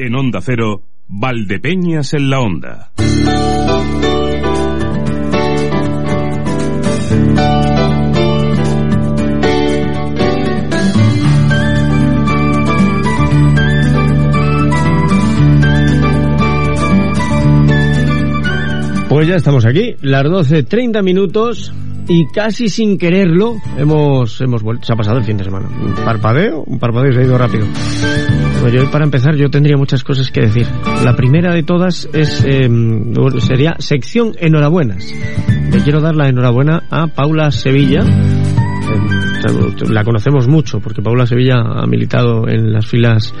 En Onda Cero, Valdepeñas en la Onda. Pues ya estamos aquí, las 12.30 minutos y casi sin quererlo hemos, hemos vuelto. Se ha pasado el fin de semana. Un parpadeo, un parpadeo se ha ido rápido. Bueno, yo, para empezar, yo tendría muchas cosas que decir. La primera de todas es eh, sería sección enhorabuenas. Le quiero dar la enhorabuena a Paula Sevilla. Eh, la conocemos mucho porque Paula Sevilla ha militado en las filas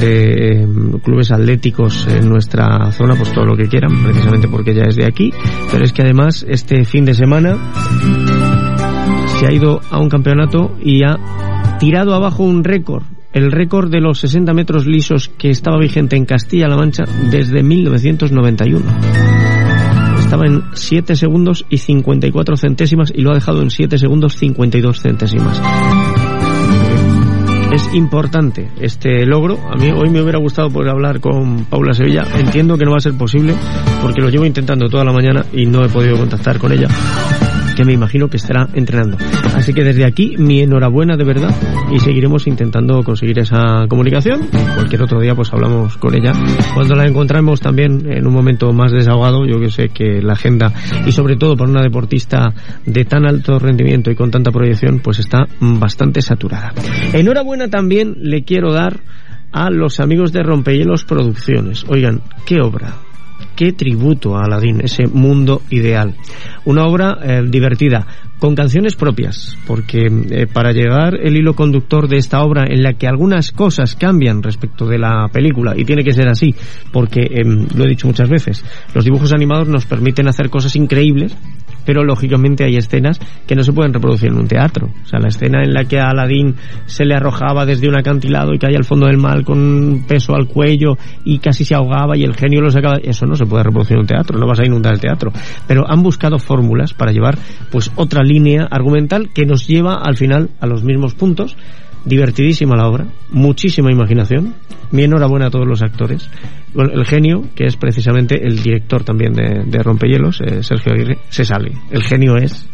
de clubes atléticos en nuestra zona, pues todo lo que quieran, precisamente porque ella es de aquí, pero es que además este fin de semana se ha ido a un campeonato y ha tirado abajo un récord, el récord de los 60 metros lisos que estaba vigente en Castilla-La Mancha desde 1991 estaba en 7 segundos y 54 centésimas y lo ha dejado en 7 segundos 52 centésimas. Es importante este logro. A mí hoy me hubiera gustado poder hablar con Paula Sevilla. Entiendo que no va a ser posible porque lo llevo intentando toda la mañana y no he podido contactar con ella que me imagino que estará entrenando. Así que desde aquí mi enhorabuena de verdad y seguiremos intentando conseguir esa comunicación. Cualquier otro día pues hablamos con ella. Cuando la encontramos también en un momento más desahogado, yo que sé que la agenda y sobre todo para una deportista de tan alto rendimiento y con tanta proyección pues está bastante saturada. Enhorabuena también le quiero dar a los amigos de Rompehielos Producciones. Oigan, qué obra, qué tributo a Aladdin, ese mundo ideal. Una obra eh, divertida, con canciones propias, porque eh, para llegar el hilo conductor de esta obra en la que algunas cosas cambian respecto de la película, y tiene que ser así, porque em, lo he dicho muchas veces, los dibujos animados nos permiten hacer cosas increíbles, pero lógicamente hay escenas que no se pueden reproducir en un teatro. O sea, la escena en la que a Aladín se le arrojaba desde un acantilado y caía al fondo del mar con un peso al cuello y casi se ahogaba y el genio lo sacaba, eso no se puede reproducir en un teatro, no vas a inundar el teatro. Pero han buscado fórmulas para llevar pues otra línea argumental que nos lleva al final a los mismos puntos divertidísima la obra, muchísima imaginación, mi enhorabuena a todos los actores. el genio, que es precisamente el director también de, de Rompehielos, eh, Sergio Aguirre, se sale. El genio es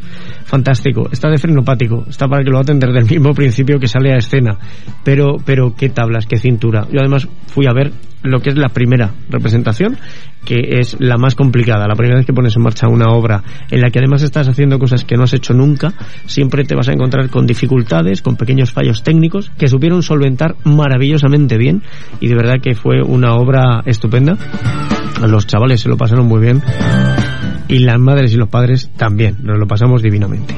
fantástico, está de frenopático, está para que lo atender desde el mismo principio que sale a escena, pero, pero qué tablas, qué cintura. Yo además fui a ver lo que es la primera representación, que es la más complicada. La primera vez que pones en marcha una obra en la que además estás haciendo cosas que no has hecho nunca, siempre te vas a encontrar con dificultades, con pequeños fallos técnicos que supieron solventar maravillosamente bien y de verdad que fue una obra estupenda. Los chavales se lo pasaron muy bien y las madres y los padres también, nos lo pasamos divinamente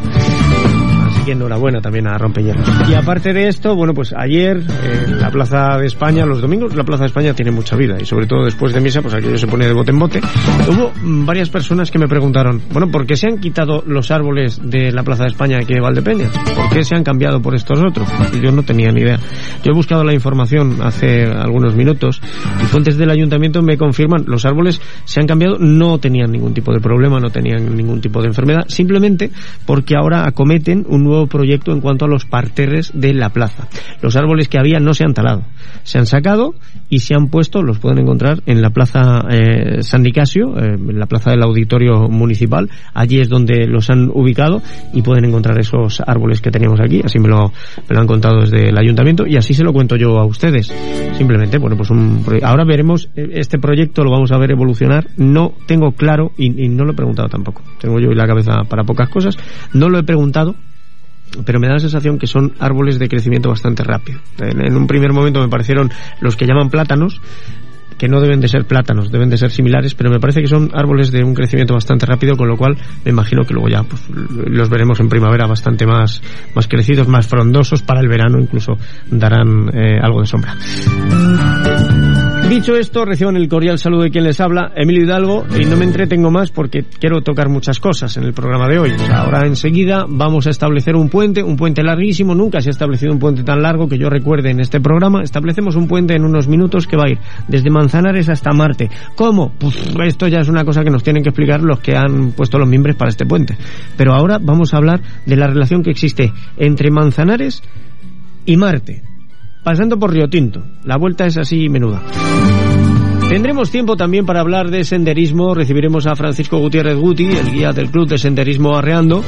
enhorabuena también a Rompehielos. Y aparte de esto, bueno, pues ayer en la Plaza de España, los domingos, la Plaza de España tiene mucha vida y sobre todo después de misa, pues aquello se pone de bote en bote. Hubo varias personas que me preguntaron, bueno, ¿por qué se han quitado los árboles de la Plaza de España aquí de Valdepeñas? ¿Por qué se han cambiado por estos otros? Yo no tenía ni idea. Yo he buscado la información hace algunos minutos y fuentes del ayuntamiento me confirman, los árboles se han cambiado, no tenían ningún tipo de problema, no tenían ningún tipo de enfermedad, simplemente porque ahora acometen un nuevo proyecto en cuanto a los parterres de la plaza. Los árboles que había no se han talado, se han sacado y se han puesto, los pueden encontrar en la plaza eh, San Nicasio, eh, en la plaza del auditorio municipal. Allí es donde los han ubicado y pueden encontrar esos árboles que teníamos aquí. Así me lo, me lo han contado desde el ayuntamiento y así se lo cuento yo a ustedes. Simplemente, bueno, pues un, ahora veremos eh, este proyecto, lo vamos a ver evolucionar. No tengo claro y, y no lo he preguntado tampoco. Tengo yo la cabeza para pocas cosas. No lo he preguntado pero me da la sensación que son árboles de crecimiento bastante rápido. En, un primer momento me parecieron los que llaman plátanos, que no deben de ser plátanos, deben de ser similares, pero me parece que son árboles de un crecimiento bastante rápido, con lo cual me imagino que luego ya pues, los veremos en primavera bastante más, más crecidos, más frondosos, para el verano incluso darán eh, algo de sombra. Dicho esto, reciban el cordial saludo de quien les habla, Emilio Hidalgo, y no me entretengo más porque quiero tocar muchas cosas en el programa de hoy. ahora enseguida vamos a establecer un puente, un puente larguísimo, nunca se ha establecido un puente tan largo que yo recuerde en este programa. Establecemos un puente en unos minutos que va a ir desde Manzanares hasta Marte. ¿Cómo? Pues esto ya es una cosa que nos tienen que explicar los que han puesto los miembros para este puente. Pero ahora vamos a hablar de la relación que existe entre Manzanares y Marte pasando por Río Tinto. La vuelta es así menuda. Tendremos tiempo también para hablar de senderismo. Recibiremos a Francisco Gutiérrez Guti, el guía del Club de Senderismo Arreando,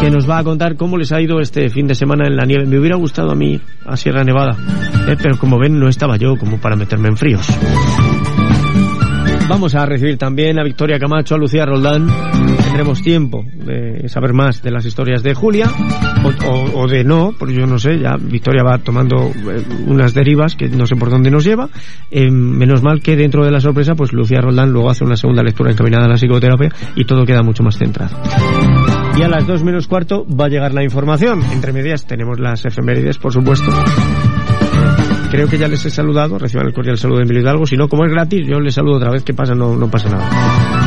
que nos va a contar cómo les ha ido este fin de semana en la nieve. Me hubiera gustado a mí a Sierra Nevada, eh, pero como ven no estaba yo como para meterme en fríos. Vamos a recibir también a Victoria Camacho, a Lucía Roldán. Tendremos tiempo de saber más de las historias de Julia, o, de no, porque yo no sé, ya Victoria va tomando eh, unas derivas que no sé por dónde nos lleva. Eh, menos mal que dentro de la sorpresa, pues Lucía Roldán luego hace una segunda lectura encaminada a la psicoterapia y todo queda mucho más centrado. Y a las dos menos cuarto va a llegar la información. Entre medias tenemos las efemérides, por supuesto creo que ya les he saludado, reciban el cordial saludo de Emilio Hidalgo, si no, como es gratis, yo les saludo otra vez, que pasa, no, no pasa nada.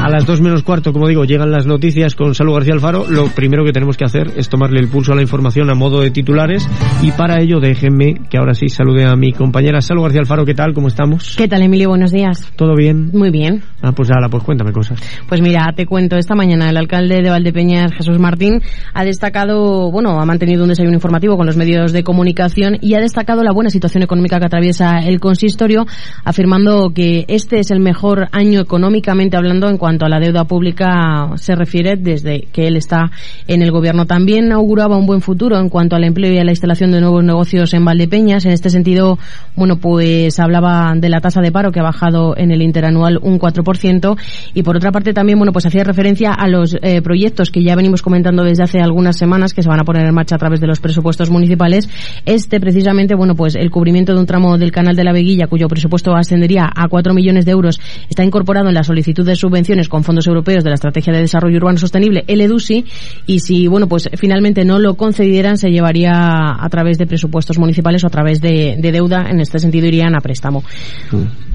A las dos menos cuarto, como digo, llegan las noticias con Salud García Alfaro, lo primero que tenemos que hacer es tomarle el pulso a la información a modo de titulares, y para ello déjenme que ahora sí salude a mi compañera Salud García Alfaro, ¿qué tal? ¿Cómo estamos? ¿Qué tal, Emilio? Buenos días. ¿Todo bien? Muy bien. Ah, pues ahora, pues cuéntame cosas. Pues mira, te cuento, esta mañana el alcalde de Valdepeñas, Jesús Martín, ha destacado, bueno, ha mantenido un desayuno informativo con los medios de comunicación y ha destacado la buena situación económica que atraviesa el consistorio, afirmando que este es el mejor año económicamente hablando en cuanto a la deuda pública se refiere desde que él está en el gobierno. También auguraba un buen futuro en cuanto al empleo y a la instalación de nuevos negocios en Valdepeñas. En este sentido, bueno, pues hablaba de la tasa de paro que ha bajado en el interanual un 4% y por otra parte también, bueno, pues hacía referencia a los eh, proyectos que ya venimos comentando desde hace algunas semanas que se van a poner en marcha a través de los presupuestos municipales. Este precisamente, bueno, pues el cubrimiento de un tramo del canal de la Veguilla, cuyo presupuesto ascendería a 4 millones de euros, está incorporado en la solicitud de subvenciones con fondos europeos de la Estrategia de Desarrollo Urbano Sostenible, el EDUSI, y si, bueno, pues finalmente no lo concedieran, se llevaría a través de presupuestos municipales o a través de, deuda, en este sentido irían a préstamo. Mm.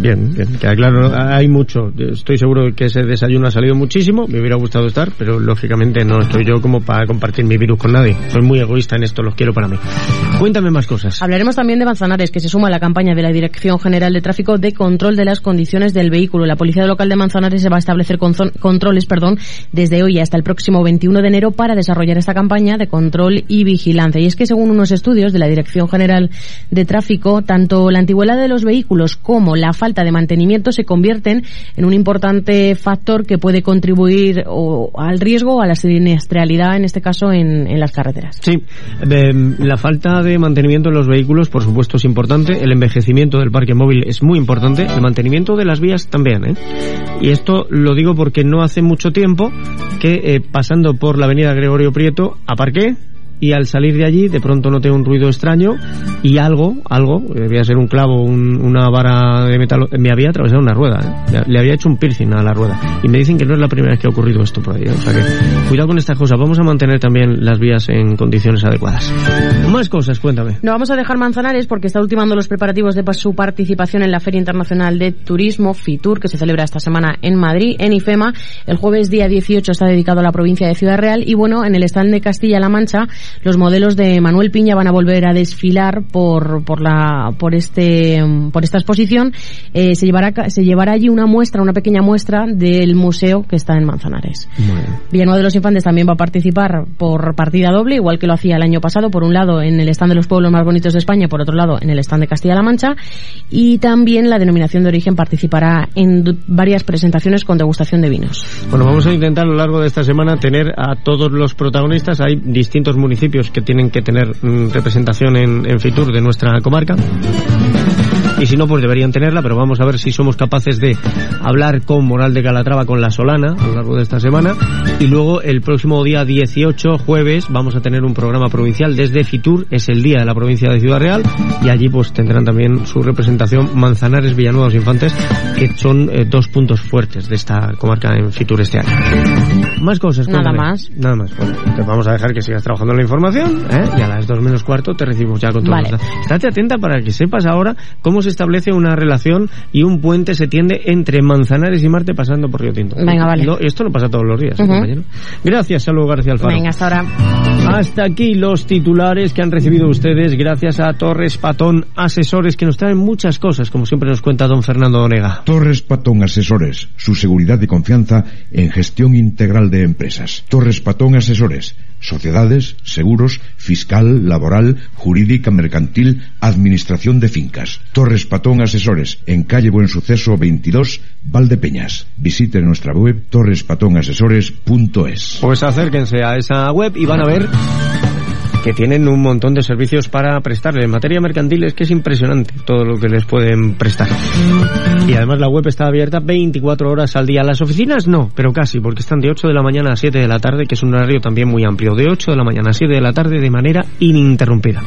Bien, bien, queda claro, hay mucho. Estoy seguro que ese desayuno ha salido muchísimo, me hubiera gustado estar, pero lógicamente no estoy yo como para compartir mi virus con nadie. Soy muy egoísta en esto, los quiero para mí. Cuéntame más cosas. Hablaremos también de Manzanares, que se suma a la campaña de la Dirección General de Tráfico de control de las condiciones del vehículo. La Policía Local de Manzanares se va a establecer controles perdón, desde hoy hasta el próximo 21 de enero para desarrollar esta campaña de control y vigilancia. Y es que según unos estudios de la Dirección General de Tráfico, tanto la antigüedad de los vehículos como la falta de mantenimiento se convierten en un importante factor que puede contribuir al riesgo o a la siniestralidad, en este caso, en, las carreteras. Sí, la falta de mantenimiento en los vehículos, por supuesto, es importante. El envejecimiento del parque móvil es muy importante. El mantenimiento de las vías también. ¿eh? Y esto lo digo porque no hace mucho tiempo que eh, pasando por la avenida Gregorio Prieto aparqué y al salir de allí de pronto noté un ruido extraño y algo, algo, debía ser un clavo, una vara de metal, me había atravesado una rueda, ¿eh? le había hecho un piercing a la rueda y me dicen que no es la primera vez que ha ocurrido esto por ahí, ¿eh? cuidado con estas cosas, vamos a mantener también las vías en condiciones adecuadas. Más cosas, cuéntame. No vamos a dejar Manzanares porque está ultimando los preparativos de su participación en la Feria Internacional de Turismo, FITUR, que se celebra esta semana en Madrid, en IFEMA. El jueves día 18 está dedicado a la provincia de Ciudad Real y bueno, en el stand de Castilla-La Mancha los modelos de Manuel Piña van a volver a desfilar por, por, la, por, este, por esta exposición. Eh, se, llevará, se llevará allí una muestra, una pequeña muestra del museo que está en Manzanares. Villanueva de los Infantes también va a participar por partida doble, igual que lo hacía el año pasado, por un lado en el stand de los pueblos más bonitos de España, por otro lado en el stand de Castilla-La Mancha, y también la denominación de origen participará en varias presentaciones con degustación de vinos. Bueno, vamos a intentar a lo largo de esta semana tener a todos los protagonistas. Hay distintos municipios que tienen que tener mm, representación en, en Fitur de nuestra comarca y si no, pues deberían tenerla, pero vamos a ver si somos capaces de hablar con Moral de Calatrava, con La Solana, a lo largo de esta semana. Y luego el próximo día 18, jueves, vamos a tener un programa provincial desde Fitur, es el día de la provincia de Ciudad Real, y allí pues tendrán también su representación Manzanares, Villanueva, Infantes, que son eh, dos puntos fuertes de esta comarca en Fitur este año. Más cosas, Nada más. Nada más. Bueno, te vamos a dejar que sigas trabajando en la información, ¿eh? y a las dos menos cuarto te recibimos ya con todo. Vale. Estate atenta para que sepas ahora cómo se establece una relación y un puente se tiende entre Manzanares y Marte pasando por Río Tinto. Venga, vale. esto no pasa todos los días, compañero. Gracias, saludos García Alfaro. Venga, hasta ahora. Hasta aquí los titulares que han recibido ustedes gracias a Torres Patón Asesores que nos traen muchas cosas, como siempre nos cuenta don Fernando Onega. Torres Patón Asesores, su seguridad y confianza en gestión integral de empresas. Torres Patón Asesores sociedades, seguros, fiscal, laboral, jurídica, mercantil, administración de fincas. Torres Patón Asesores, en calle Buen Suceso 22, Valdepeñas. Visite nuestra web torrespatonasesores.es. Pues acérquense a esa web y van a ver que tienen un montón de servicios para prestarle. En materia mercantil es que es impresionante todo lo que les pueden prestar. Y además la web está abierta 24 horas al día. Las oficinas no, pero casi, porque están de 8 de la mañana a 7 de la tarde, que es un horario también muy amplio. De 8 de la mañana a 7 de la tarde de manera ininterrumpida.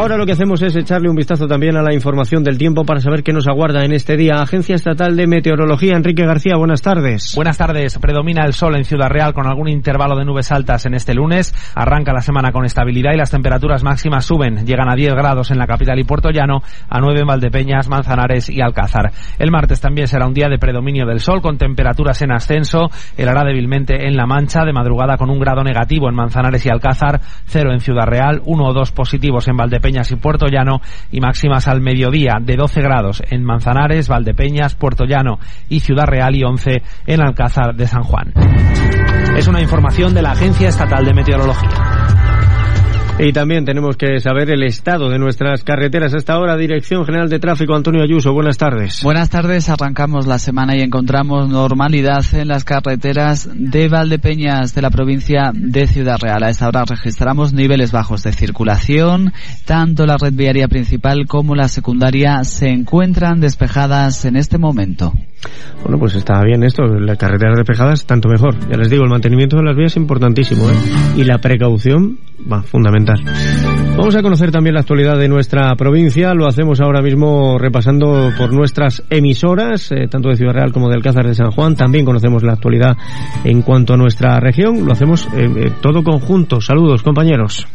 Ahora lo que hacemos es echarle un vistazo también a la información del tiempo para saber qué nos aguarda en este día. Agencia Estatal de Meteorología, Enrique García, buenas tardes. Buenas tardes. Predomina el sol en Ciudad Real con algún intervalo de nubes altas en este lunes. Arranca la semana con estabilidad y las temperaturas máximas suben. Llegan a 10 grados en la capital y Puerto Llano, a 9 en Valdepeñas, Manzanares y Alcázar. El martes también será un día de predominio del sol con temperaturas en ascenso. Helará débilmente en La Mancha, de madrugada con un grado negativo en Manzanares y Alcázar, cero en Ciudad Real, uno o dos positivos en Valdepeñas Y Puerto Llano y máximas al mediodía de 12 grados en Manzanares, Valdepeñas, Puerto Llano y Ciudad Real y 11 en Alcázar de San Juan. Es una información de la Agencia Estatal de Meteorología. Y también tenemos que saber el estado de nuestras carreteras. Hasta ahora, Dirección General de Tráfico, Antonio Ayuso. Buenas tardes. Buenas tardes. Arrancamos la semana y encontramos normalidad en las carreteras de Valdepeñas de la provincia de Ciudad Real. A esta hora registramos niveles bajos de circulación. Tanto la red viaria principal como la secundaria se encuentran despejadas en este momento. Bueno, pues está bien esto, las carreteras despejadas tanto mejor. Ya les digo, el mantenimiento de las vías es importantísimo, ¿eh? Y la precaución va fundamental. Vamos a conocer también la actualidad de nuestra provincia, lo hacemos ahora mismo repasando por nuestras emisoras, eh, tanto de Ciudad Real como de Alcázar de San Juan. También conocemos la actualidad en cuanto a nuestra región, lo hacemos eh, eh todo conjunto. Saludos, compañeros.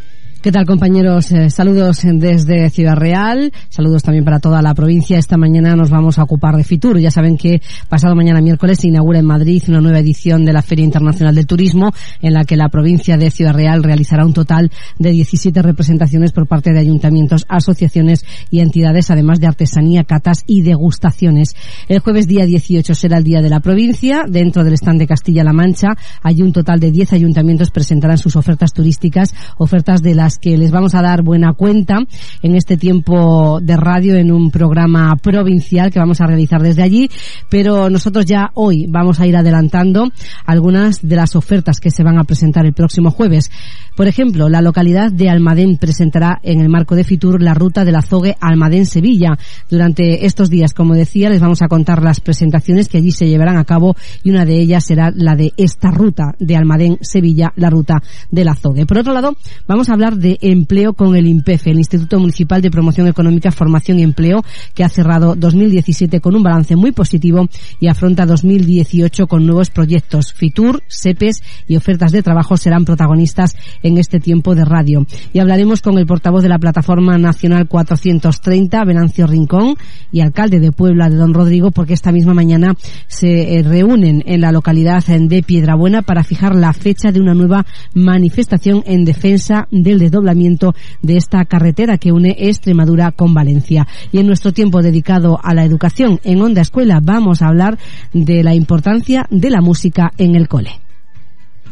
¿Qué tal compañeros? Eh, saludos desde Ciudad Real, saludos también para toda la provincia. Esta mañana nos vamos a ocupar de Fitur. Ya saben que pasado mañana miércoles se inaugura en Madrid una nueva edición de la Feria Internacional del Turismo en la que la provincia de Ciudad Real realizará un total de 17 representaciones por parte de ayuntamientos, asociaciones y entidades, además de artesanía, catas y degustaciones. El jueves día 18 será el Día de la Provincia. Dentro del stand de Castilla-La Mancha hay un total de 10 ayuntamientos presentarán sus ofertas turísticas, ofertas de que les vamos a dar buena cuenta en este tiempo de radio en un programa provincial que vamos a realizar desde allí, pero nosotros ya hoy vamos a ir adelantando algunas de las ofertas que se van a presentar el próximo jueves. Por ejemplo, la localidad de Almadén presentará en el marco de Fitur la ruta del azogue Almadén-Sevilla. Durante estos días, como decía, les vamos a contar las presentaciones que allí se llevarán a cabo y una de ellas será la de esta ruta de Almadén-Sevilla, la ruta del azogue. Por otro lado, vamos a hablar de empleo con el INPEF, el Instituto Municipal de Promoción Económica, Formación y Empleo, que ha cerrado 2017 con un balance muy positivo y afronta 2018 con nuevos proyectos. Fitur, SEPES y ofertas de trabajo serán protagonistas en este tiempo de radio. Y hablaremos con el portavoz de la Plataforma Nacional 430, Venancio Rincón, y alcalde de Puebla, de Don Rodrigo, porque esta misma mañana se eh, reúnen en la localidad de Piedrabuena para fijar la fecha de una nueva manifestación en defensa del desdoblamiento de esta carretera que une Extremadura con Valencia. Y en nuestro tiempo dedicado a la educación en Onda Escuela vamos a hablar de la importancia de la música en el cole.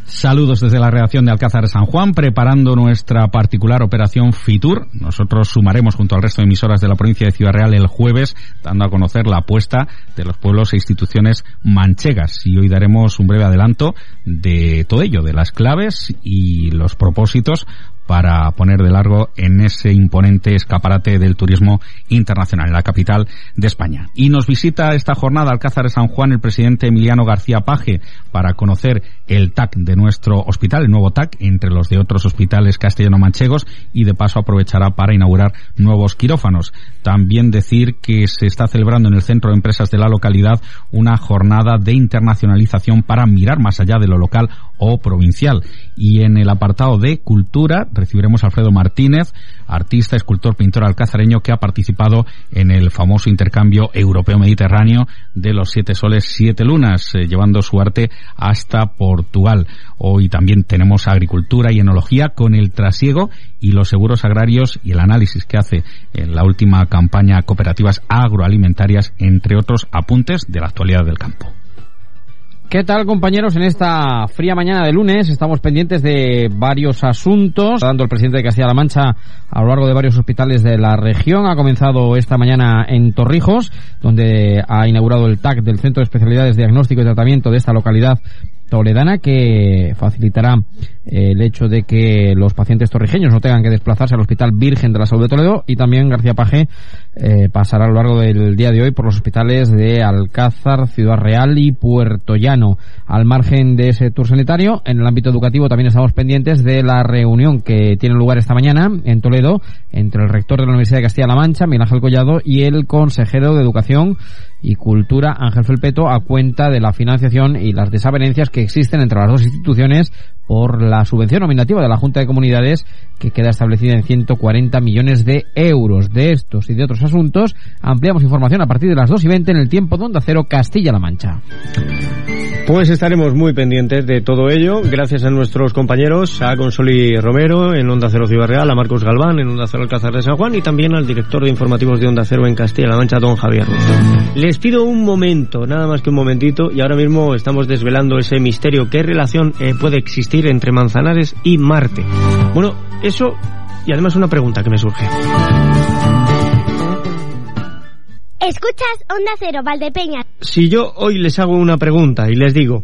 Saludos desde la redacción de Alcázar San Juan, preparando nuestra particular operación FITUR. Nosotros sumaremos junto al resto de emisoras de la provincia de Ciudad Real el jueves, dando a conocer la apuesta de los pueblos e instituciones manchegas. Y hoy daremos un breve adelanto de todo ello, de las claves y los propósitos para poner de largo en ese imponente escaparate del turismo internacional en la capital de España. Y nos visita esta jornada Alcázar de San Juan el presidente Emiliano García Paje para conocer el TAC de nuestro hospital, el nuevo TAC, entre los de otros hospitales castellano-manchegos y de paso aprovechará para inaugurar nuevos quirófanos. También decir que se está celebrando en el Centro de Empresas de la localidad una jornada de internacionalización para mirar más allá de lo local o provincial. Y en el apartado de cultura recibiremos a Alfredo Martínez, artista, escultor, pintor alcazareño que ha participado en el famoso intercambio europeo-mediterráneo de los siete soles, siete lunas, eh, llevando su arte hasta Portugal. Hoy también tenemos agricultura y enología con el trasiego y los seguros agrarios y el análisis que hace en la última campaña cooperativas agroalimentarias, entre otros apuntes de la actualidad del campo. ¿Qué tal compañeros? En esta fría mañana de lunes estamos pendientes de varios asuntos. Dando el presidente de Castilla-La Mancha a lo largo de varios hospitales de la región. Ha comenzado esta mañana en Torrijos, donde ha inaugurado el TAC del Centro de Especialidades de Diagnóstico y Tratamiento de esta localidad toledana que facilitará eh, el hecho de que los pacientes torrijeños no tengan que desplazarse al Hospital Virgen de la Salud de Toledo y también García Paje eh, pasará a lo largo del día de hoy por los hospitales de Alcázar, Ciudad Real y Puerto Llano. Al margen de ese tour sanitario, en el ámbito educativo también estamos pendientes de la reunión que tiene lugar esta mañana en Toledo entre el rector de la Universidad de Castilla-La Mancha, Miguel Ángel Collado, y el consejero de Educación y Cultura, Ángel Felpeto, a cuenta de la financiación y las desavenencias que existen entre las dos instituciones por la subvención nominativa de la Junta de Comunidades que queda establecida en 140 millones de euros. De estos y de otros asuntos ampliamos información a partir de las 2 y 20 en el tiempo de Onda Cero Castilla-La Mancha. Pues estaremos muy pendientes de todo ello, gracias a nuestros compañeros, a Consoli Romero en Onda Cero Ciudad a Marcos Galván en Onda Cero Alcázar de San Juan y también al director de informativos de Onda Cero en Castilla-La Mancha, don Javier. Les pido un momento, nada más que un momentito, y ahora mismo estamos desvelando ese misterio. ¿Qué relación eh, puede existir entre Manzanares y Marte? Bueno, eso y además una pregunta que me surge. Escuchas Onda Cero, Valdepeña. Si yo hoy les hago una pregunta y les digo,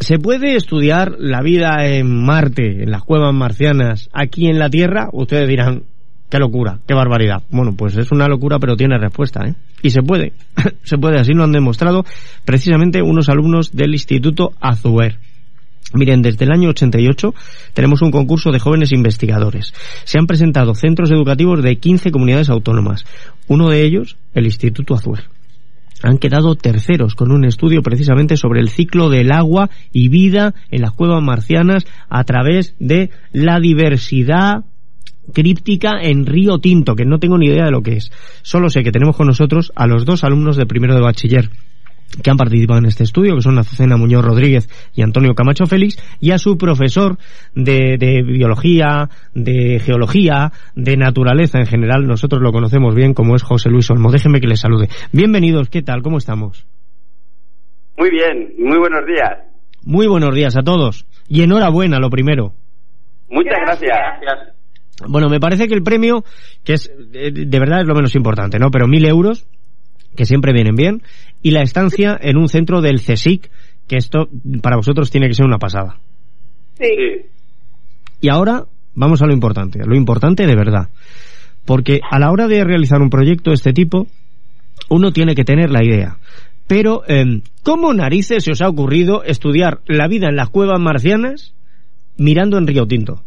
¿se puede estudiar la vida en Marte, en las cuevas marcianas, aquí en la Tierra? Ustedes dirán, qué locura, qué barbaridad. Bueno, pues es una locura, pero tiene respuesta, ¿eh? Y se puede, se puede, así lo han demostrado precisamente unos alumnos del Instituto Azuer. Miren, desde el año 88 tenemos un concurso de jóvenes investigadores. Se han presentado centros educativos de 15 comunidades autónomas. Uno de ellos, el Instituto Azuer. Han quedado terceros con un estudio precisamente sobre el ciclo del agua y vida en las cuevas marcianas a través de la diversidad críptica en Río Tinto, que no tengo ni idea de lo que es. Solo sé que tenemos con nosotros a los dos alumnos de primero de bachiller que han participado en este estudio, que son Azucena Muñoz Rodríguez y Antonio Camacho Félix, y a su profesor de, de, biología, de geología, de naturaleza en general, nosotros lo conocemos bien como es José Luis Olmo. Déjenme que les salude. Bienvenidos, ¿qué tal? ¿Cómo estamos? Muy bien, muy buenos días. Muy buenos días a todos. Y enhorabuena, lo primero. Muchas gracias. gracias. Bueno, me parece que el premio, que es de verdad es lo menos importante, ¿no? Pero mil euros, que siempre vienen bien, y la estancia en un centro del CSIC, que esto para vosotros tiene que ser una pasada. Sí. Y ahora vamos a lo importante, lo importante de verdad. Porque a la hora de realizar un proyecto de este tipo, uno tiene que tener la idea. Pero, eh, ¿cómo narices se os ha ocurrido estudiar la vida en las cuevas marcianas mirando en Río Tinto?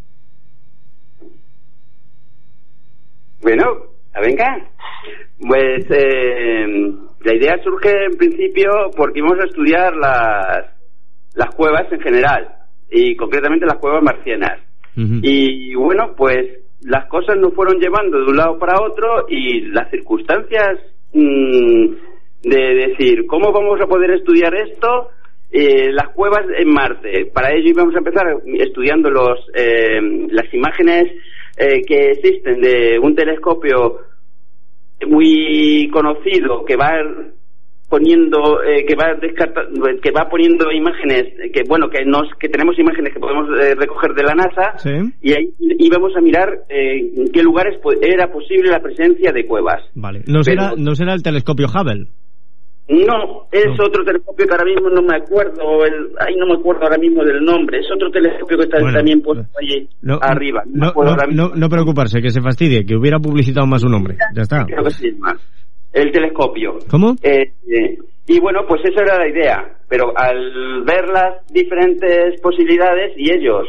Bueno, venga. Pues eh, la idea surge en principio porque íbamos a estudiar las, las cuevas en general y concretamente las cuevas marcianas. Uh -huh. Y bueno, pues las cosas nos fueron llevando de un lado para otro y las circunstancias mmm, de decir, ¿cómo vamos a poder estudiar esto? Eh, las cuevas en Marte. Para ello íbamos a empezar estudiando los, eh, las imágenes eh, que existen de un telescopio muy conocido que va poniendo eh, que va descartando que va poniendo imágenes que bueno que nos que tenemos imágenes que podemos eh, recoger de la NASA ¿Sí? y ahí íbamos a mirar eh, en qué lugares era posible la presencia de cuevas. Vale. No será Pero, no será el telescopio Hubble no, es no. otro telescopio que ahora mismo no me acuerdo, el, ay, no me acuerdo ahora mismo del nombre. Es otro telescopio que está bueno, también puesto allí no, arriba. No, no, no, preocuparse, que se fastidie, que hubiera publicitado más su nombre. Ya está. Creo que sí, más. El telescopio. ¿Cómo? Eh, eh, y bueno, pues esa era la idea. Pero al ver las diferentes posibilidades y ellos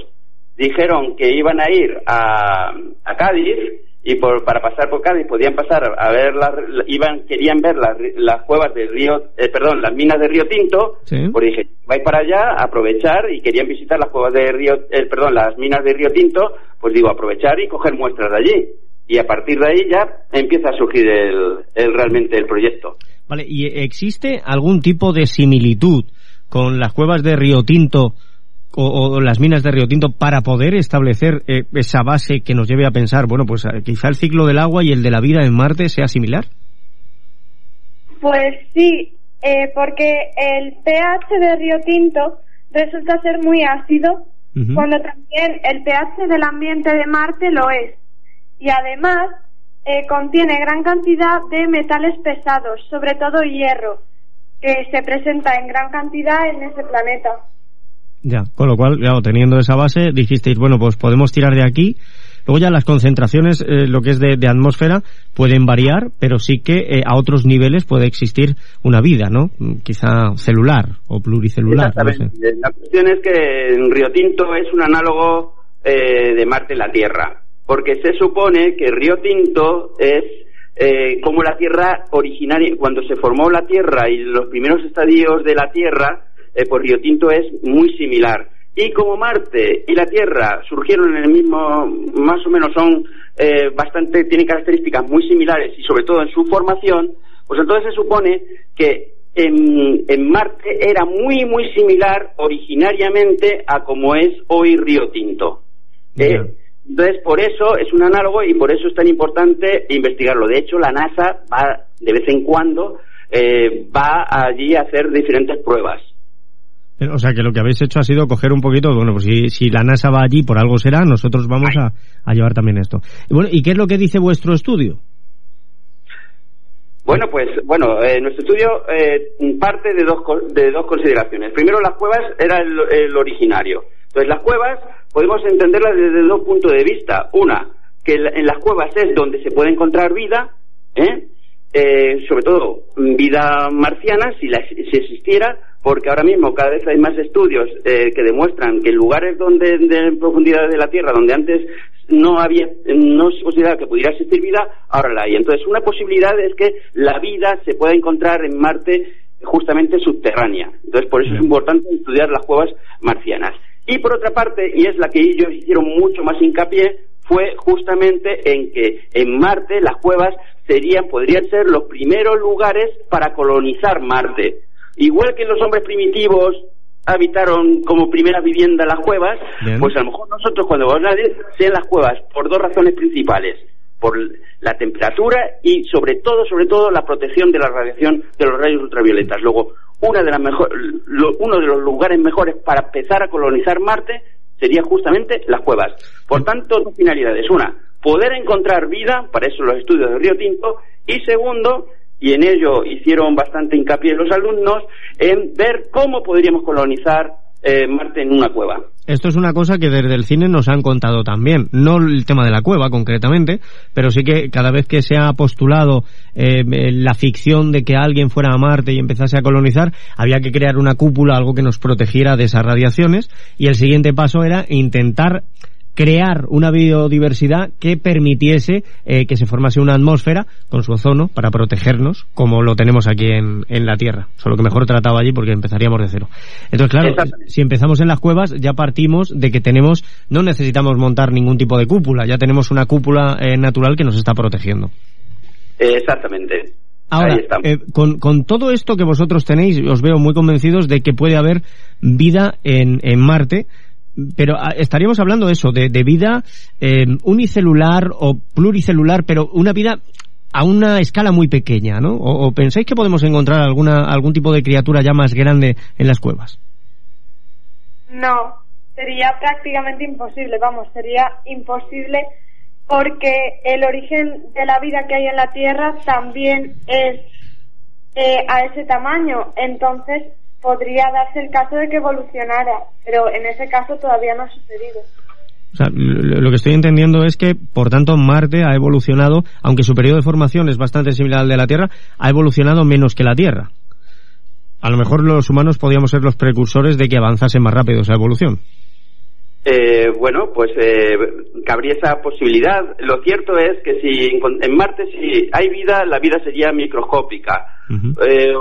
dijeron que iban a ir a, a Cádiz, y por, para pasar por Cádiz podían pasar a ver las iban querían ver las, las cuevas del río eh, perdón las minas de Río Tinto ¿Sí? pues dije vais para allá aprovechar y querían visitar las cuevas de Río eh, perdón las minas de Río Tinto pues digo aprovechar y coger muestras de allí y a partir de ahí ya empieza a surgir el, el realmente el proyecto vale y existe algún tipo de similitud con las cuevas de Río Tinto o, o, las minas de Río Tinto para poder establecer eh, esa base que nos lleve a pensar, bueno, pues eh, quizá el ciclo del agua y el de la vida en Marte sea similar? Pues sí, eh, porque el pH de Río Tinto resulta ser muy ácido, cuando también el pH del ambiente de Marte lo es. Y además eh, contiene gran cantidad de metales pesados, sobre todo hierro, que se presenta en gran cantidad en ese planeta. Ya, con lo cual, claro, teniendo esa base, dijisteis, bueno, pues podemos tirar de aquí. Luego ya las concentraciones, eh, lo que es de, atmósfera, pueden variar, pero sí que eh, a otros niveles puede existir una vida, ¿no? Quizá celular o pluricelular. Exactamente. La cuestión es que Río Tinto es un análogo eh, de Marte en la Tierra, porque se supone que Río Tinto es como la Tierra originaria, cuando se formó la Tierra y los primeros estadios de la Tierra, eh, pues Río Tinto es muy similar. Y como Marte y la Tierra surgieron en el mismo, más o menos son eh, bastante, tienen características muy similares y sobre todo en su formación, pues entonces se supone que en, en Marte era muy, muy similar originariamente a como es hoy Río Tinto. Eh, entonces, por eso es un análogo y por eso es tan importante investigarlo. De hecho, la NASA va de vez en cuando eh, va allí a hacer diferentes pruebas. O sea que lo que habéis hecho ha sido coger un poquito, bueno, pues si, si la NASA va allí por algo será, nosotros vamos a, llevar también esto. Y bueno, ¿y qué es lo que dice vuestro estudio? Bueno, pues bueno, eh, nuestro estudio eh, parte de dos, de dos consideraciones. Primero, las cuevas era el, originario. Entonces, las cuevas podemos entenderlas desde dos puntos de vista. Una, que en las cuevas es donde se puede encontrar vida, ¿eh? eh sobre todo vida marciana, si, la, si existiera, porque ahora mismo cada vez hay más estudios eh, que demuestran que lugares donde en profundidad de la Tierra, donde antes no había, no se consideraba que pudiera existir vida, ahora la hay. Entonces, una posibilidad es que la vida se pueda encontrar en Marte justamente subterránea. Entonces, por eso es importante estudiar las cuevas marcianas. Y por otra parte, y es la que ellos hicieron mucho más hincapié, fue justamente en que en Marte las cuevas serían, podrían ser los primeros lugares para colonizar Marte igual que los hombres primitivos habitaron como primera vivienda las cuevas, pues a lo mejor nosotros cuando vamos a sean las cuevas por dos razones principales, por la temperatura y sobre todo, sobre todo la protección de la radiación de los rayos ultravioletas. Luego, una de las mejor, uno de los lugares mejores para empezar a colonizar Marte sería justamente las cuevas. Por tanto, dos finalidades. Una, poder encontrar vida, para eso los estudios de Río Tinto, y segundo, y en ello hicieron bastante hincapié los alumnos, en ver cómo podríamos colonizar eh, Marte en una cueva. Esto es una cosa que desde el cine nos han contado también, no el tema de la cueva concretamente, pero sí que cada vez que se ha postulado eh, la ficción de que alguien fuera a Marte y empezase a colonizar, había que crear una cúpula, algo que nos protegiera de esas radiaciones, y el siguiente paso era intentar crear una biodiversidad que permitiese eh, que se formase una atmósfera con su ozono para protegernos, como lo tenemos aquí en, en la Tierra. Solo que mejor tratado allí porque empezaríamos de cero. Entonces, claro, si empezamos en las cuevas, ya partimos de que tenemos, no necesitamos montar ningún tipo de cúpula, ya tenemos una cúpula eh, natural que nos está protegiendo. Exactamente. Ahora, eh, con, con, todo esto que vosotros tenéis, os veo muy convencidos de que puede haber vida en, en Marte, pero ah, estaríamos hablando de eso, de, vida eh, unicelular o pluricelular, pero una vida a una escala muy pequeña, ¿no? O, pensáis que podemos encontrar alguna algún tipo de criatura ya más grande en las cuevas? No, sería prácticamente imposible, vamos, sería imposible porque el origen de la vida que hay en la Tierra también es eh, a ese tamaño, entonces podría darse el caso de que evolucionara, pero en ese caso todavía no ha sucedido. O sea, lo que estoy entendiendo es que, por tanto, Marte ha evolucionado, aunque su periodo de formación es bastante similar al de la Tierra, ha evolucionado menos que la Tierra. A lo mejor los humanos podríamos ser los precursores de que avanzase más rápido esa evolución. Eh, bueno, pues eh, cabría esa posibilidad. Lo cierto es que si en Marte si hay vida, la vida sería microscópica. eh,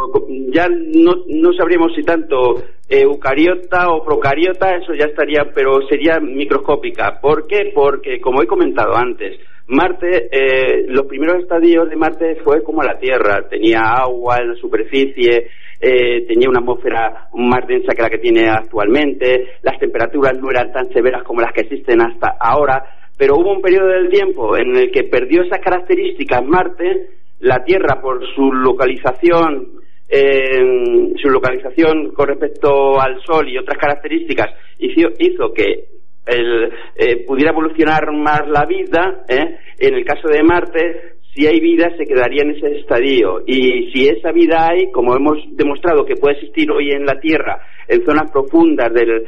ya no, no sabríamos si tanto eucariota o procariota, eso ya estaría, pero sería microscópica. ¿Por qué? Porque, como he comentado antes, Marte, eh, los primeros estadios de Marte fue como la Tierra, tenía agua en la superficie, eh, tenía una atmósfera más densa que la que tiene actualmente, las temperaturas no eran tan severas como las que existen hasta ahora, pero hubo un periodo del tiempo en el que perdió esas características Marte, la Tierra por su localización eh, su localización con respecto al Sol y otras características hizo, hizo que el, eh, pudiera evolucionar más la vida, ¿eh? en el caso de Marte, si hay vida se quedaría en ese estadio y si esa vida hay, como hemos demostrado que puede existir hoy en la Tierra, en zonas profundas de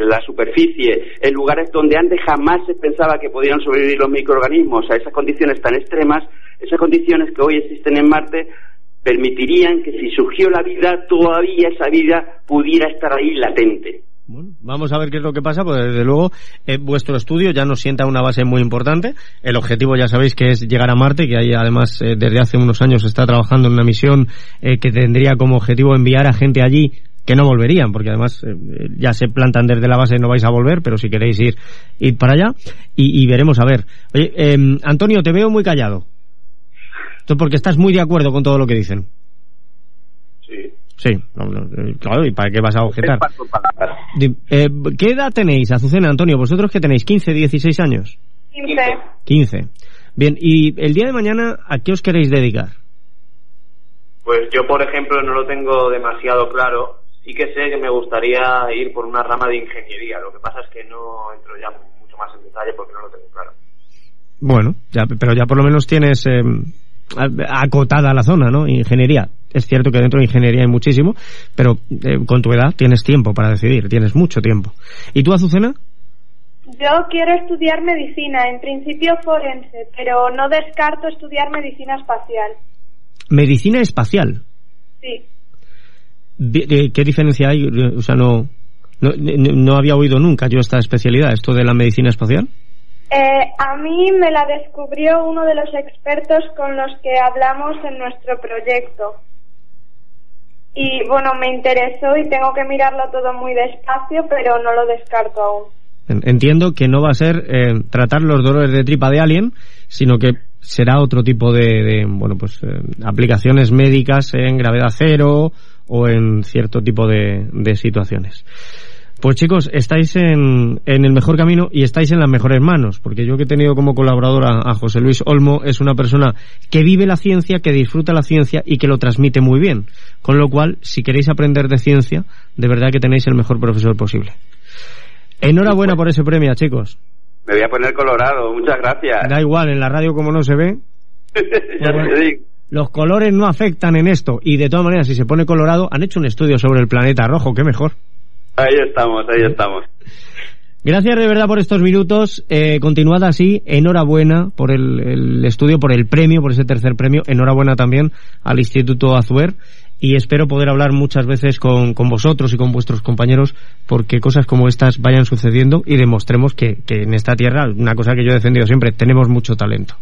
la superficie, en lugares donde antes jamás se pensaba que podían sobrevivir los microorganismos a esas condiciones tan extremas, esas condiciones que hoy existen en Marte permitirían que si surgió la vida, todavía esa vida pudiera estar ahí latente. Bueno, vamos a ver qué es lo que pasa, pues desde luego eh, vuestro estudio ya nos sienta una base muy importante. El objetivo ya sabéis que es llegar a Marte, que ahí además eh, desde hace unos años está trabajando en una misión eh, que tendría como objetivo enviar a gente allí que no volverían, porque además eh, ya se plantan desde la base, no vais a volver, pero si queréis ir, ir para allá y, veremos a ver. Oye, em, Antonio, te veo muy callado. Esto porque estás muy de acuerdo con todo lo que dicen. Sí. Sí, no, no, eh, claro, ¿y para qué vas a objetar? Eh, ¿Qué edad tenéis, Azucena, Antonio? ¿Vosotros que tenéis? ¿15, 16 años? 15. 15. Bien, y el día de mañana, ¿a qué os queréis dedicar? Pues yo, por ejemplo, no lo tengo demasiado claro. Sí que sé que me gustaría ir por una rama de ingeniería. Lo que pasa es que no entro ya mucho más en detalle porque no lo tengo claro. Bueno, ya, pero ya por lo menos tienes eh, a- acotada la zona, ¿no? Ingeniería. Es cierto que dentro de ingeniería hay muchísimo, pero eh, con tu edad tienes tiempo para decidir, tienes mucho tiempo. ¿Y tú, Azucena? Yo quiero estudiar medicina, en principio forense, pero no descarto estudiar medicina espacial. Medicina espacial. Sí. Di- ¿Qué diferencia hay? O sea, no, no- no había oído nunca yo esta especialidad, esto de la medicina espacial. Eh, a mí me la descubrió uno de los expertos con los que hablamos en nuestro proyecto. Y bueno, me interesó y tengo que mirarlo todo muy despacio, pero no lo descarto aún. En- Entiendo que no va a ser eh, tratar los dolores de tripa de alguien, sino que será otro tipo de, bueno, pues eh, aplicaciones médicas en gravedad cero o en cierto tipo de situaciones. Pues chicos, estáis en, en el mejor camino y estáis en las mejores manos, porque yo que he tenido como colaborador a, a José Luis Olmo es una persona que vive la ciencia, que disfruta la ciencia y que lo transmite muy bien. Con lo cual, si queréis aprender de ciencia, de verdad que tenéis el mejor profesor posible. Enhorabuena por ese premio, chicos. Me voy a poner colorado, muchas gracias. Da igual, en la radio como no se ve, ya te digo. los colores no afectan en esto. Y de todas maneras, si se pone colorado, han hecho un estudio sobre el planeta rojo, qué mejor. Ahí estamos, ahí estamos. Gracias de verdad por estos minutos. Eh, continuad así. Enhorabuena por el, el estudio, por el premio, por ese tercer premio. Enhorabuena también al Instituto Azuer. Y espero poder hablar muchas veces con, con vosotros y con vuestros compañeros porque cosas como estas vayan sucediendo y demostremos que, que en esta tierra, una cosa que yo he defendido siempre, tenemos mucho talento.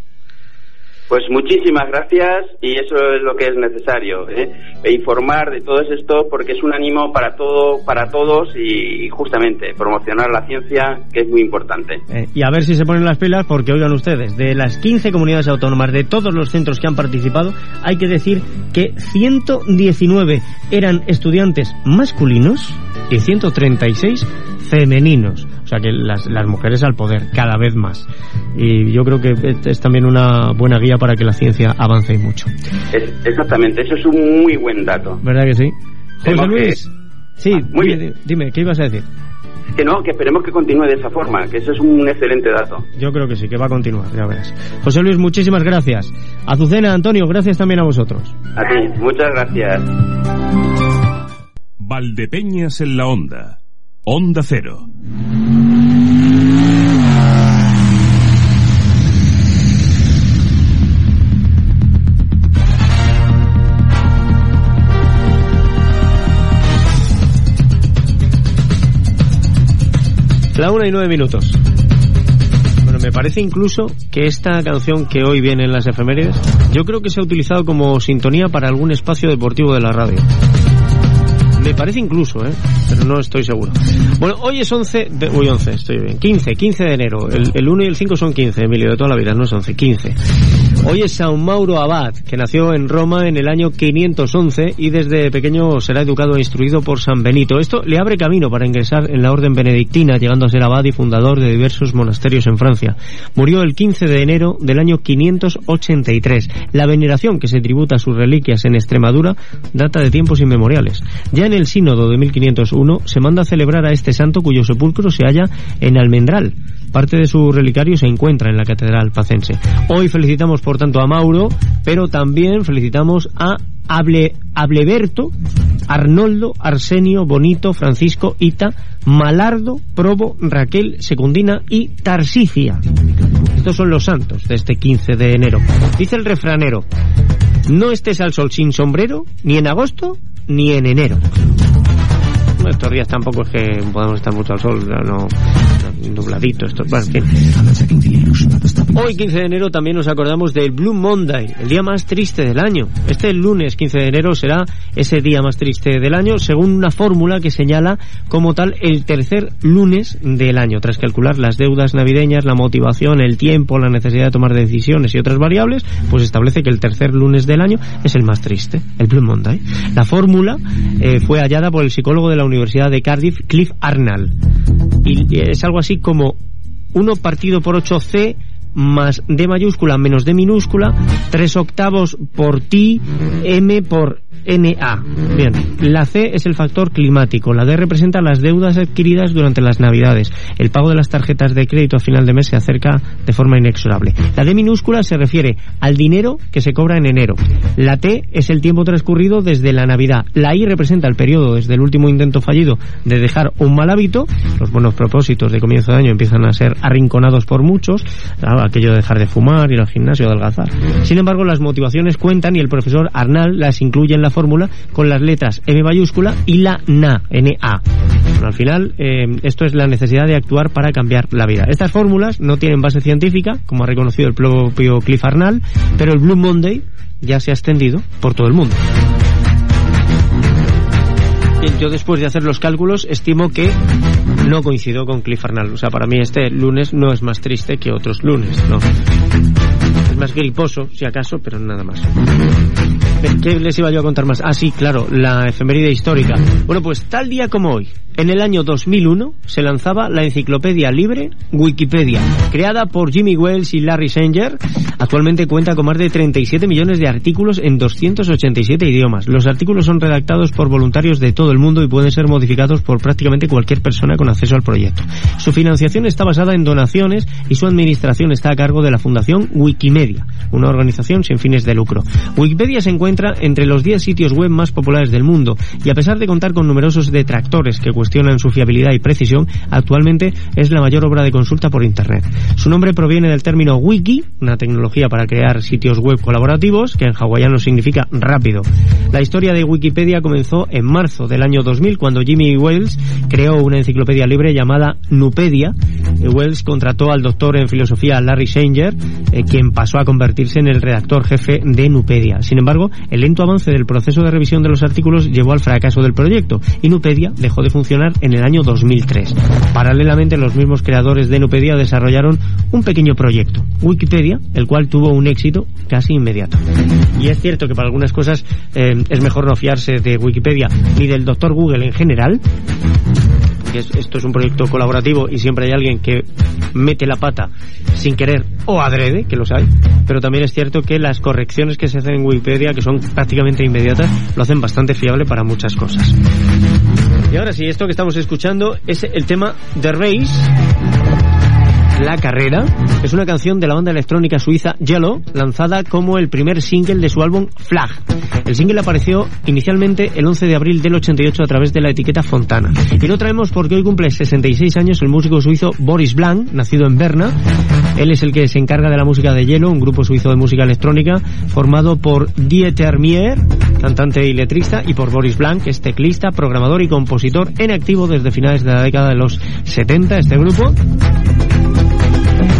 Pues muchísimas gracias y eso es lo que es necesario, ¿eh? E informar de todo esto porque es un ánimo para todo, para todos y justamente promocionar la ciencia que es muy importante. Eh, y a ver si se ponen las pilas porque oigan ustedes, de las 15 comunidades autónomas de todos los centros que han participado, hay que decir que 119 eran estudiantes masculinos y 136 femeninos. O sea que las, las mujeres al poder, cada vez más. Y yo creo que es, es también una buena guía para que la ciencia avance y mucho. Es- exactamente, eso es un muy buen dato. ¿Verdad que sí? José que- Luis. Sí, muy dime, bien. dime, ¿qué ibas a decir? Que no, que esperemos que continúe de esa forma, que eso es un excelente dato. Yo creo que sí, que va a continuar, ya verás. José Luis, muchísimas gracias. Azucena, Antonio, gracias también a vosotros. A ti, muchas gracias. Valdepeñas en la onda. Onda Cero. La una y nueve minutos. Bueno, me parece incluso que esta canción que hoy viene en las efemérides, yo creo que se ha utilizado como sintonía para algún espacio deportivo de la radio. Me parece incluso, ¿eh? Pero no estoy seguro. Bueno, hoy es 11... De, 11, estoy bien. 15, 15 de enero. El, el 1 y el 5 son 15, Emilio, de toda la vida, no es 11, 15. Hoy es San Mauro Abad, que nació en Roma en el año 511 y desde pequeño será educado e instruido por San Benito. Esto le abre camino para ingresar en la orden benedictina, llegando a ser abad y fundador de diversos monasterios en Francia. Murió el 15 de enero del año 583. La veneración que se tributa a sus reliquias en Extremadura data de tiempos inmemoriales. Ya en el sínodo de 1501 se manda a celebrar a este santo cuyo sepulcro se halla en Almendral. Parte de su relicario se encuentra en la catedral pacense. Hoy felicitamos por tanto a Mauro, pero también felicitamos a Able, Ableberto, Arnoldo, Arsenio, Bonito, Francisco, Ita, Malardo, Probo, Raquel, Secundina y Tarsicia. Estos son los santos de este 15 de enero. Dice el refranero, no estés al sol sin sombrero, ni en agosto, ni en enero. Bueno, estos días tampoco es que podamos estar mucho al sol, no, no nubladito, esto, bueno, en fin. Hoy 15 de enero también nos acordamos del Blue Monday, el día más triste del año. Este lunes 15 de enero será ese día más triste del año, según una fórmula que señala como tal el tercer lunes del año. Tras calcular las deudas navideñas, la motivación, el tiempo, la necesidad de tomar decisiones y otras variables, pues establece que el tercer lunes del año es el más triste, el Blue Monday. La fórmula eh, fue hallada por el psicólogo de la Universidad de Cardiff, Cliff Arnall. Y es algo así como 1 partido por 8C más D mayúscula menos D minúscula, 3 octavos por ti, M por NA. Bien, la C es el factor climático, la D representa las deudas adquiridas durante las navidades. El pago de las tarjetas de crédito a final de mes se acerca de forma inexorable. La D minúscula se refiere al dinero que se cobra en enero. La T es el tiempo transcurrido desde la Navidad. La I representa el periodo desde el último intento fallido de dejar un mal hábito. Los buenos propósitos de comienzo de año empiezan a ser arrinconados por muchos. Aquello de dejar de fumar, ir al gimnasio, adelgazar. Sin embargo, las motivaciones cuentan y el profesor Arnal las incluye en la fórmula con las letras M mayúscula y la NA, N-A. Bueno, al final, eh, esto es la necesidad de actuar para cambiar la vida. Estas fórmulas no tienen base científica, como ha reconocido el propio Cliff Arnall, pero el Blue Monday ya se ha extendido por todo el mundo. Yo después de hacer los cálculos estimo que no coincido con Cliff Arnall. O sea, para mí este lunes no es más triste que otros lunes, ¿no? Es más griposo, si acaso, pero nada más. ¿Qué les iba yo a contar más? Ah, sí, claro, la efeméride histórica. Bueno, pues tal día como hoy, en el año 2001, se lanzaba la enciclopedia libre Wikipedia, creada por Jimmy Wells y Larry Sanger. Actualmente cuenta con más de 37 millones de artículos en 287 idiomas. Los artículos son redactados por voluntarios de todo el mundo y pueden ser modificados por prácticamente cualquier persona con acceso al proyecto. Su financiación está basada en donaciones y su administración está a cargo de la Fundación Wikimedia, una organización sin fines de lucro. Wikipedia se encuentra entre los 10 sitios web más populares del mundo y a pesar de contar con numerosos detractores que cuestionan su fiabilidad y precisión, actualmente es la mayor obra de consulta por Internet. Su nombre proviene del término wiki, una tecnología para crear sitios web colaborativos, que en hawaiano significa rápido. La historia de Wikipedia comenzó en marzo del año 2000 cuando Jimmy Wales creó una enciclopedia libre llamada Nupedia. Wells contrató al doctor en filosofía Larry Sanger, eh, quien pasó a convertirse en el redactor jefe de Nupedia. Sin embargo, el lento avance del proceso de revisión de los artículos llevó al fracaso del proyecto y Nupedia dejó de funcionar en el año 2003. Paralelamente, los mismos creadores de Nupedia desarrollaron un pequeño proyecto, Wikipedia, el cual tuvo un éxito casi inmediato. Y es cierto que para algunas cosas eh, es mejor no fiarse de Wikipedia ni del doctor Google en general, que es, esto es un proyecto colaborativo y siempre hay alguien que mete la pata sin querer o adrede, que los hay, pero también es cierto que las correcciones que se hacen en Wikipedia, que son prácticamente inmediatas, lo hacen bastante fiable para muchas cosas. Y ahora sí, esto que estamos escuchando es el tema The Race. La Carrera es una canción de la banda electrónica suiza Yellow, lanzada como el primer single de su álbum Flag. El single apareció inicialmente el 11 de abril del 88 a través de la etiqueta Fontana. Y lo traemos porque hoy cumple 66 años el músico suizo Boris Blanc, nacido en Berna. Él es el que se encarga de la música de Yellow, un grupo suizo de música electrónica formado por Dieter Mier, cantante y letrista, y por Boris Blanc, que es teclista, programador y compositor en activo desde finales de la década de los 70, este grupo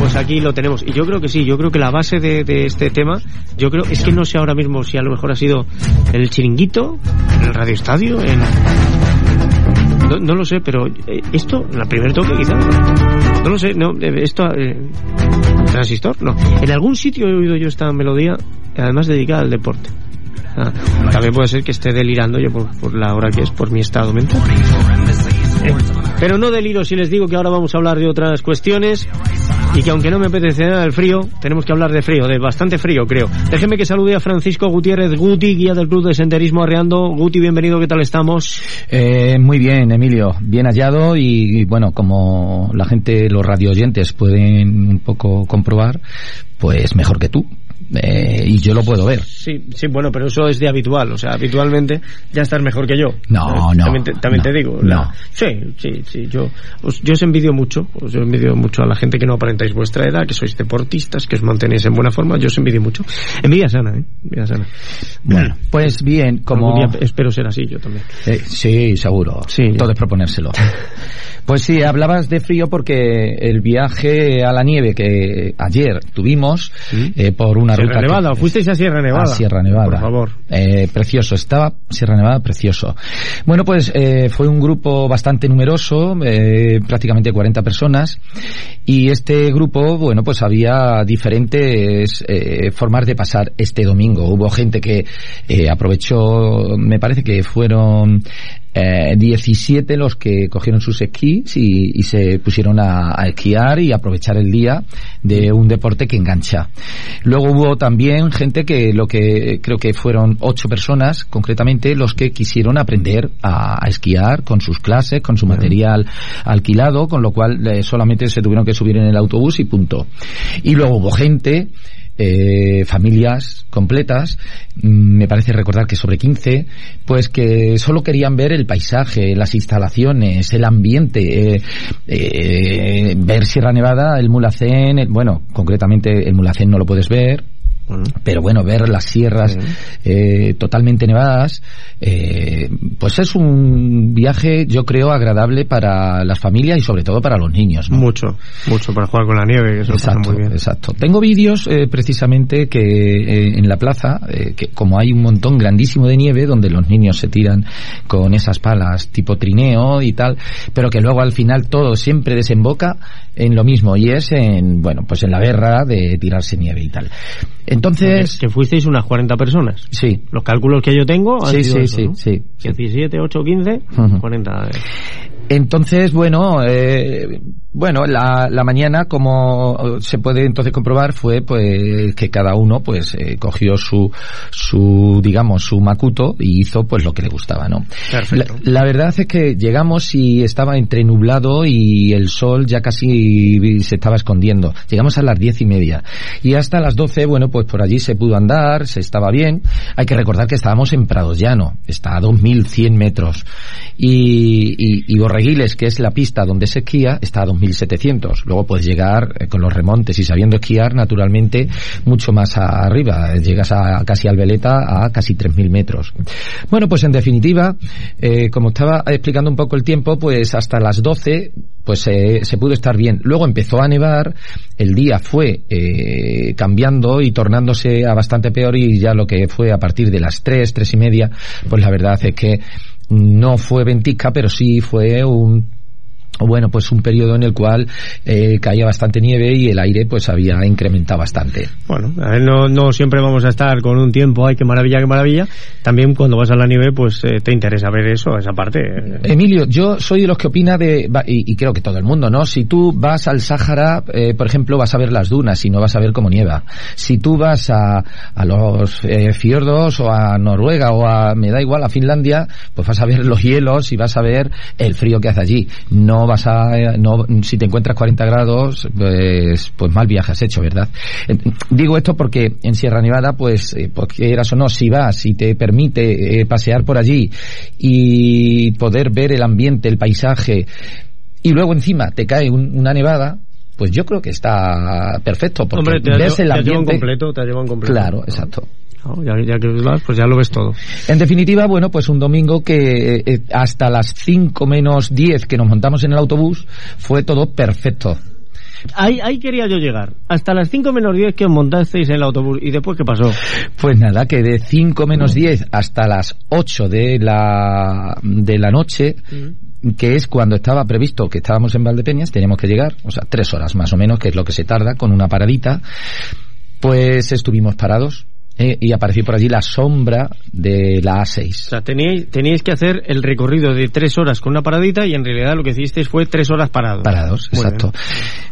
pues aquí lo tenemos. Y yo creo que sí, yo creo que la base de, de, este tema, yo creo, es que no sé ahora mismo si a lo mejor ha sido el chiringuito, en el radio estadio, en... No, no lo sé, pero eh, esto, en la primer toque quizás. No lo sé, no, eh, esto... Eh, transistor, no. En algún sitio he oído yo esta melodía, además dedicada al deporte. Ah, también puede ser que esté delirando yo por, por la hora que es, por mi estado mental. Eh, pero no deliro si les digo que ahora vamos a hablar de otras cuestiones y que aunque no me apetece nada el frío, tenemos que hablar de frío, de bastante frío creo. Déjeme que salude a Francisco Gutiérrez Guti, guía del Club de Senderismo Arreando. Guti, bienvenido, ¿qué tal estamos? Eh, muy bien, Emilio, bien hallado y, bueno, como la gente, los radio oyentes pueden un poco comprobar, pues mejor que tú. Eh, y yo lo puedo ver. Sí, sí, bueno, pero eso es de habitual, o sea, habitualmente ya estás mejor que yo. No, no. También te, también no, te digo. No. La, sí, sí, sí, yo os, yo os envidio mucho, os envidio mucho a la gente que no aparentáis vuestra edad, que sois deportistas, que os mantenéis en buena forma, yo os envidio mucho. Envidia sana, ¿eh? Envidia sana. Bueno, pues bien, como... Día espero ser así yo también. Eh, sí, seguro. Sí, Todo es proponérselo. Pues sí, hablabas de frío porque el viaje a la nieve que ayer tuvimos ¿Sí? eh, por una Sierra ruta... Nevada, que, fuisteis a Sierra Nevada. A Sierra Nevada. Por favor. Eh, precioso, estaba Sierra Nevada precioso. Bueno, pues eh, fue un grupo bastante numeroso, eh, prácticamente 40 personas, y este grupo, bueno, pues había diferentes eh, formas de pasar este domingo. Hubo gente que eh, aprovechó, me parece que fueron eh, 17 los que cogieron sus esquís y, y se pusieron a, a, esquiar y aprovechar el día de un deporte que engancha. Luego hubo también gente que lo que creo que fueron ocho personas concretamente los que quisieron aprender a, a esquiar con sus clases, con su material alquilado, con lo cual eh, solamente se tuvieron que subir en el autobús y punto. Y luego hubo gente eh, familias completas, me parece recordar que sobre 15, pues que solo querían ver el paisaje, las instalaciones, el ambiente, eh, eh, ver Sierra Nevada, el Mulacén, bueno, concretamente el Mulacén no lo puedes ver, pero bueno, ver las sierras eh, totalmente nevadas, eh, pues es un viaje, yo creo, agradable para las familias y sobre todo para los niños. ¿no? Mucho, mucho para jugar con la nieve, que eso exacto, pasa muy bien. Exacto. Tengo vídeos eh, precisamente que eh, en la plaza, eh, que como hay un montón grandísimo de nieve donde los niños se tiran con esas palas tipo trineo y tal, pero que luego al final todo siempre desemboca en lo mismo y es en, bueno, pues en la guerra de tirarse nieve y tal. Entonces... Que fuisteis unas 40 personas. Sí. Los cálculos que yo tengo han sí, sido sí, eso, sí, ¿no? sí, 17, 8, 15, uh -huh. 40. Entonces, bueno, eh, bueno, la, la, mañana, como se puede entonces comprobar, fue pues que cada uno pues eh, cogió su, su, digamos, su macuto y hizo pues lo que le gustaba, ¿no? Perfecto. La, la verdad es que llegamos y estaba entre nublado y el sol ya casi se estaba escondiendo. Llegamos a las diez y media. Y hasta las doce, bueno, pues por allí se pudo andar, se estaba bien. Hay que recordar que estábamos en Prado Llano, está a 2100 metros. Y, y, y Borreguiles, que es la pista donde se esquía, está a 2700. Luego puedes llegar eh, con los remontes y sabiendo esquiar, naturalmente, mucho más arriba. Llegas a casi al Veleta a casi 3000 metros. Bueno, pues en definitiva, eh, como estaba explicando un poco el tiempo, pues hasta las 12 pues eh, se pudo estar bien. Luego empezó a nevar, el día fue eh, cambiando y tornándose a bastante peor y ya lo que fue a partir de las tres, tres y media, pues la verdad es que no fue ventisca, pero sí fue un bueno, pues un periodo en el cual eh, caía bastante nieve y el aire pues había incrementado bastante. Bueno, no, no siempre vamos a estar con un tiempo, ay, qué maravilla, qué maravilla. También cuando vas a la nieve, pues eh, te interesa ver eso, esa parte. Emilio, yo soy de los que opina de, y, y creo que todo el mundo, ¿no? Si tú vas al Sáhara, eh, por ejemplo, vas a ver las dunas y no vas a ver cómo nieva. Si tú vas a, a los eh, fiordos o a Noruega o a, me da igual, a Finlandia, pues vas a ver los hielos y vas a ver el frío que hace allí. No vas a, no, si te encuentras 40 grados, pues, pues mal viaje has hecho, ¿verdad? Digo esto porque en Sierra Nevada, pues, eh, porque eras o no, si vas y te permite eh, pasear por allí y poder ver el ambiente, el paisaje, y luego encima te cae un, una nevada, pues yo creo que está perfecto porque Hombre, te ves el te ambiente completo, te completo. Claro, exacto. No, ya, ya, que vas, pues ya lo ves todo. En definitiva, bueno, pues un domingo que eh, hasta las 5 menos 10 que nos montamos en el autobús fue todo perfecto. Ahí, ahí quería yo llegar. Hasta las 5 menos 10 que os montasteis en el autobús. ¿Y después qué pasó? Pues nada, que de 5 menos 10 hasta las 8 de la, de la noche, que es cuando estaba previsto que estábamos en Valdepeñas, teníamos que llegar, o sea, tres horas más o menos, que es lo que se tarda con una paradita, pues estuvimos parados eh, y apareció por allí la sombra de la A6. O sea, teníais, teníais que hacer el recorrido de tres horas con una paradita y en realidad lo que hicisteis fue tres horas parados. Parados, Muy exacto.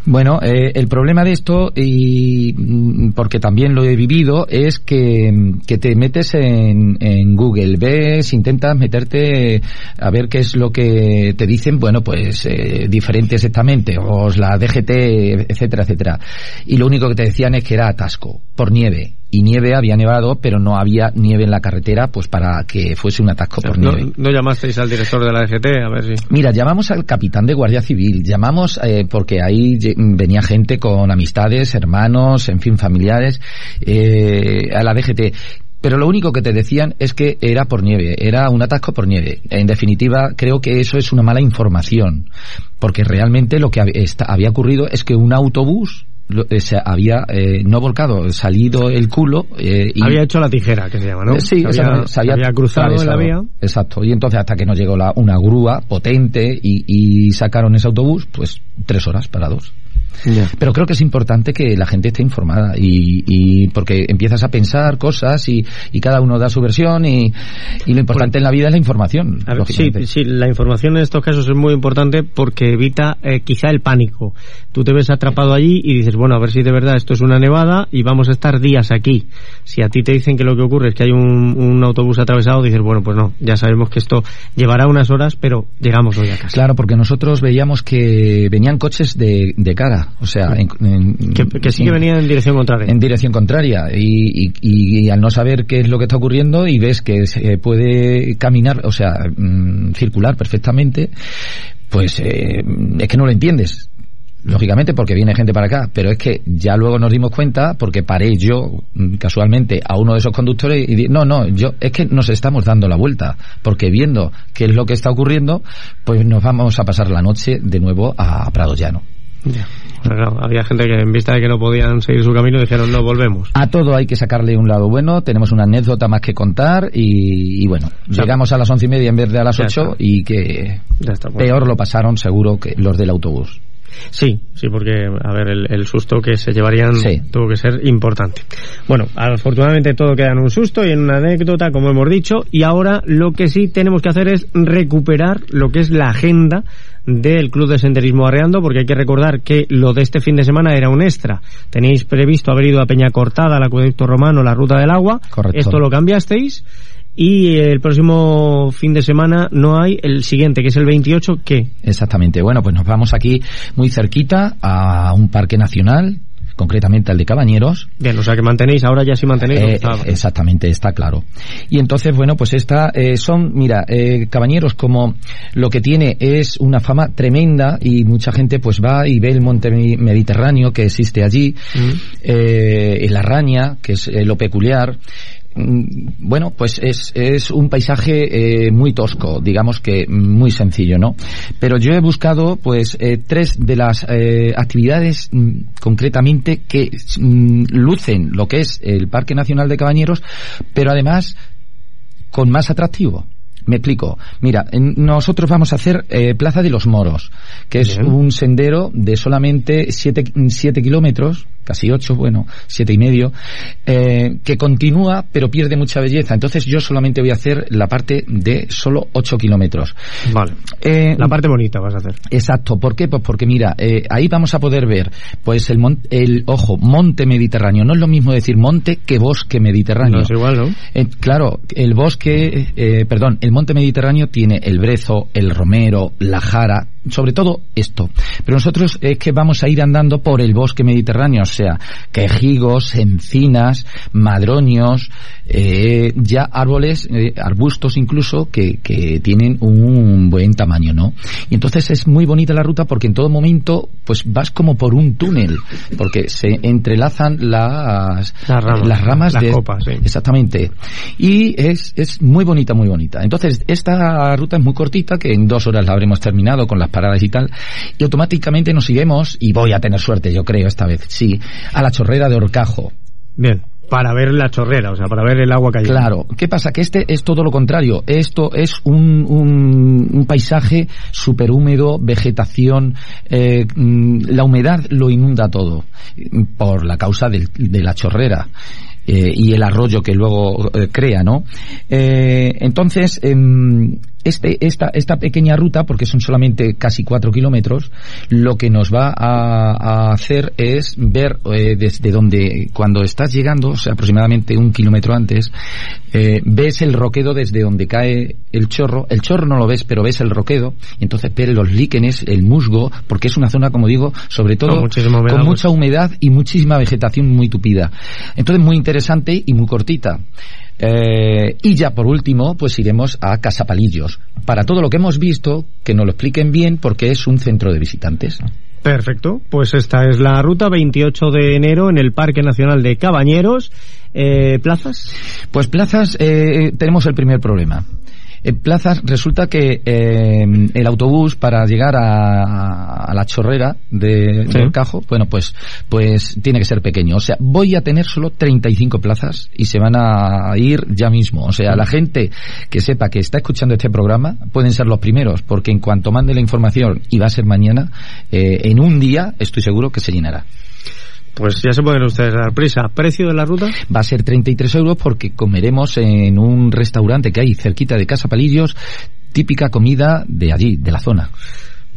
Bueno, eh, el problema de esto, y mm, porque también lo he vivido, es que, que te metes en, en Google, ves, intentas meterte a ver qué es lo que te dicen, bueno, pues eh, diferentes estamentos, la DGT, etcétera, etcétera. Y lo único que te decían es que era atasco, por nieve. Y nieve había nevado, pero no había nieve en la carretera, pues para que fuese un atasco por no, nieve. no llamasteis al director de la DGT a ver si... Mira, llamamos al capitán de Guardia Civil, llamamos eh, porque ahí venía gente con amistades, hermanos, en fin, familiares, eh, a la DGT. Pero lo único que te decían es que era por nieve, era un atasco por nieve. En definitiva, creo que eso es una mala información, porque realmente lo que había ocurrido es que un autobús se había eh, no volcado, salido el culo eh, y Había hecho la tijera, que se llama, ¿no? eh, Sí, se había, se había cruzado en la vía. Exacto. Y entonces hasta que nos llegó la, una grúa potente y, y sacaron ese autobús, pues tres horas parados. Pero creo que es importante que la gente esté informada y, y porque empiezas a pensar cosas y, y cada uno da su versión y, y lo importante en la vida es la información. A ver, sí, sí, la información en estos casos es muy importante porque evita eh, quizá el pánico. Tú te ves atrapado allí y dices, bueno, a ver si de verdad esto es una nevada y vamos a estar días aquí. Si a ti te dicen que lo que ocurre es que hay un, un autobús atravesado, dices, bueno, pues no, ya sabemos que esto llevará unas horas, pero llegamos hoy a casa. Claro, porque nosotros veíamos que venían coches de, de cara, o sea, en- en- Que, que sí que venía en dirección contraria. en dirección contraria y, y- y al no saber qué es lo que está ocurriendo y ves que se puede caminar, o sea, mm, circular perfectamente, pues eh, es que no lo entiendes. Lógicamente porque viene gente para acá, pero es que ya luego nos dimos cuenta porque paré yo mm, casualmente a uno de esos conductores y di, no, no, yo es que nos estamos dando la vuelta, porque viendo qué es lo que está ocurriendo, pues nos vamos a pasar la noche de nuevo a Prado Llano. Ya. Claro, había gente que en vista de que no podían seguir su camino dijeron, no, volvemos. A todo hay que sacarle un lado bueno, tenemos una anécdota más que contar y, y bueno, sea, llegamos a las once y media en vez de a las ocho y que está, bueno. peor lo pasaron seguro que los del autobús. Sí, sí, porque, a ver, el, el susto que se llevarían Sí. tuvo que ser importante. Bueno, afortunadamente todo queda en un susto y en una anécdota, como hemos dicho, y ahora lo que sí tenemos que hacer es recuperar lo que es la agenda del Club de Senderismo Arreando, porque hay que recordar que lo de este fin de semana era un extra. Teníais previsto haber ido a Peña Cortada, al Acueducto Romano, la Ruta del Agua. Correcto. Esto lo cambiasteis. Y el próximo fin de semana no hay el siguiente, que es el 28, ¿qué? Exactamente. Bueno, pues nos vamos aquí muy cerquita a un parque nacional, concretamente al de Cabañeros. Bien, o sea que mantenéis, ahora ya sí mantenéis. Eh, exactamente, está claro. Y entonces, bueno, pues esta eh, son, mira, eh, Cabañeros como lo que tiene es una fama tremenda y mucha gente pues va y ve el monte mediterráneo que existe allí, eh, la raña, que es eh, lo peculiar. Mm, Bueno, pues es, es un paisaje eh, muy tosco, digamos que muy sencillo, ¿no? Pero yo he buscado, pues, eh, tres de las eh, actividades mm, concretamente que mm, lucen lo que es el Parque Nacional de Cabañeros, pero además con más atractivo. Me explico. Mira, nosotros vamos a hacer eh, Plaza de los Moros, que es Bien. un sendero de solamente 7 kilómetros, casi 8, bueno, siete y medio, eh, que continúa pero pierde mucha belleza. Entonces yo solamente voy a hacer la parte de solo 8 kilómetros. Vale. Eh, La parte bonita vas a hacer. Exacto, ¿por qué? Pues porque mira, eh, ahí vamos a poder ver, pues el, mon- el ojo, monte mediterráneo. No es lo mismo decir monte que bosque mediterráneo. No es igual, ¿no? Claro, el bosque, eh, perdón, el monte mediterráneo tiene el brezo, el romero, la jara, sobre todo esto. Pero nosotros es que vamos a ir andando por el bosque mediterráneo, o sea, quejigos, encinas, madroños, eh, ya árboles, eh, arbustos incluso, que, que tienen un buen tamaño, ¿no? Y entonces es muy bonita la ruta porque en todo momento, pues vas como por un túnel, porque se entrelazan las, Las ramas. las ramas Las de, copas, sí. Exactamente. Y es, es muy bonita, muy bonita. Entonces, esta ruta es muy cortita, que en dos horas la habremos terminado con las paradas y tal, y automáticamente nos iremos, y voy a tener suerte, yo creo, esta vez, sí, a la chorrera de Orcajo. Bien, para ver la chorrera, o sea, para ver el agua cayendo. Claro, ¿qué pasa? Que este es todo lo contrario. Esto es un, un, un paisaje súper húmedo, vegetación, eh, mm, la humedad lo inunda todo por la causa del- de la chorrera. eh, y el arroyo que luego eh, crea, ¿no? Entonces, em, este, esta, esta pequeña ruta, porque son solamente casi cuatro kilómetros, lo que nos va a, a hacer es ver eh, desde donde, cuando estás llegando, o sea, aproximadamente un kilómetro antes, eh, ves el roquedo desde donde cae el chorro. El chorro no lo ves, pero ves el roquedo, y entonces ves los líquenes, el musgo, porque es una zona, como digo, sobre todo Con humedad, con pues. mucha humedad y muchísima vegetación muy tupida. Entonces, muy interesante y muy cortita. Eh, y ya por último, pues iremos a Casapalillos. Para todo lo que hemos visto, que nos lo expliquen bien, porque es un centro de visitantes. Perfecto, pues esta es la ruta 28 de enero en el Parque Nacional de Cabañeros. Eh, ¿Plazas? Pues plazas, eh, tenemos el primer problema. En plazas resulta que eh, el autobús para llegar a, a la chorrera de, Sí. del Cajo, bueno, pues, pues tiene que ser pequeño. O sea, voy a tener solo 35 plazas y se van a ir ya mismo. O sea, la gente que sepa que está escuchando este programa pueden ser los primeros, porque en cuanto mande la información y va a ser mañana, eh, en un día estoy seguro que se llenará. Pues ya se pueden ustedes dar prisa. ¿Precio de la ruta? Va a ser 33 euros porque comeremos en un restaurante que hay cerquita de Casa Palillos, típica comida de allí, de la zona.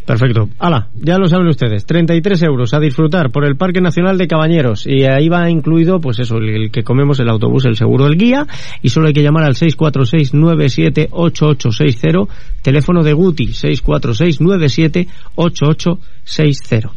Perfecto. Ala, ya lo saben ustedes. 33 euros a disfrutar por el Parque Nacional de Cabañeros. Y ahí va incluido, pues eso, el, el que comemos el autobús, el seguro del guía. Y solo hay que llamar al 646-978860. Teléfono de Guti, 646-978860.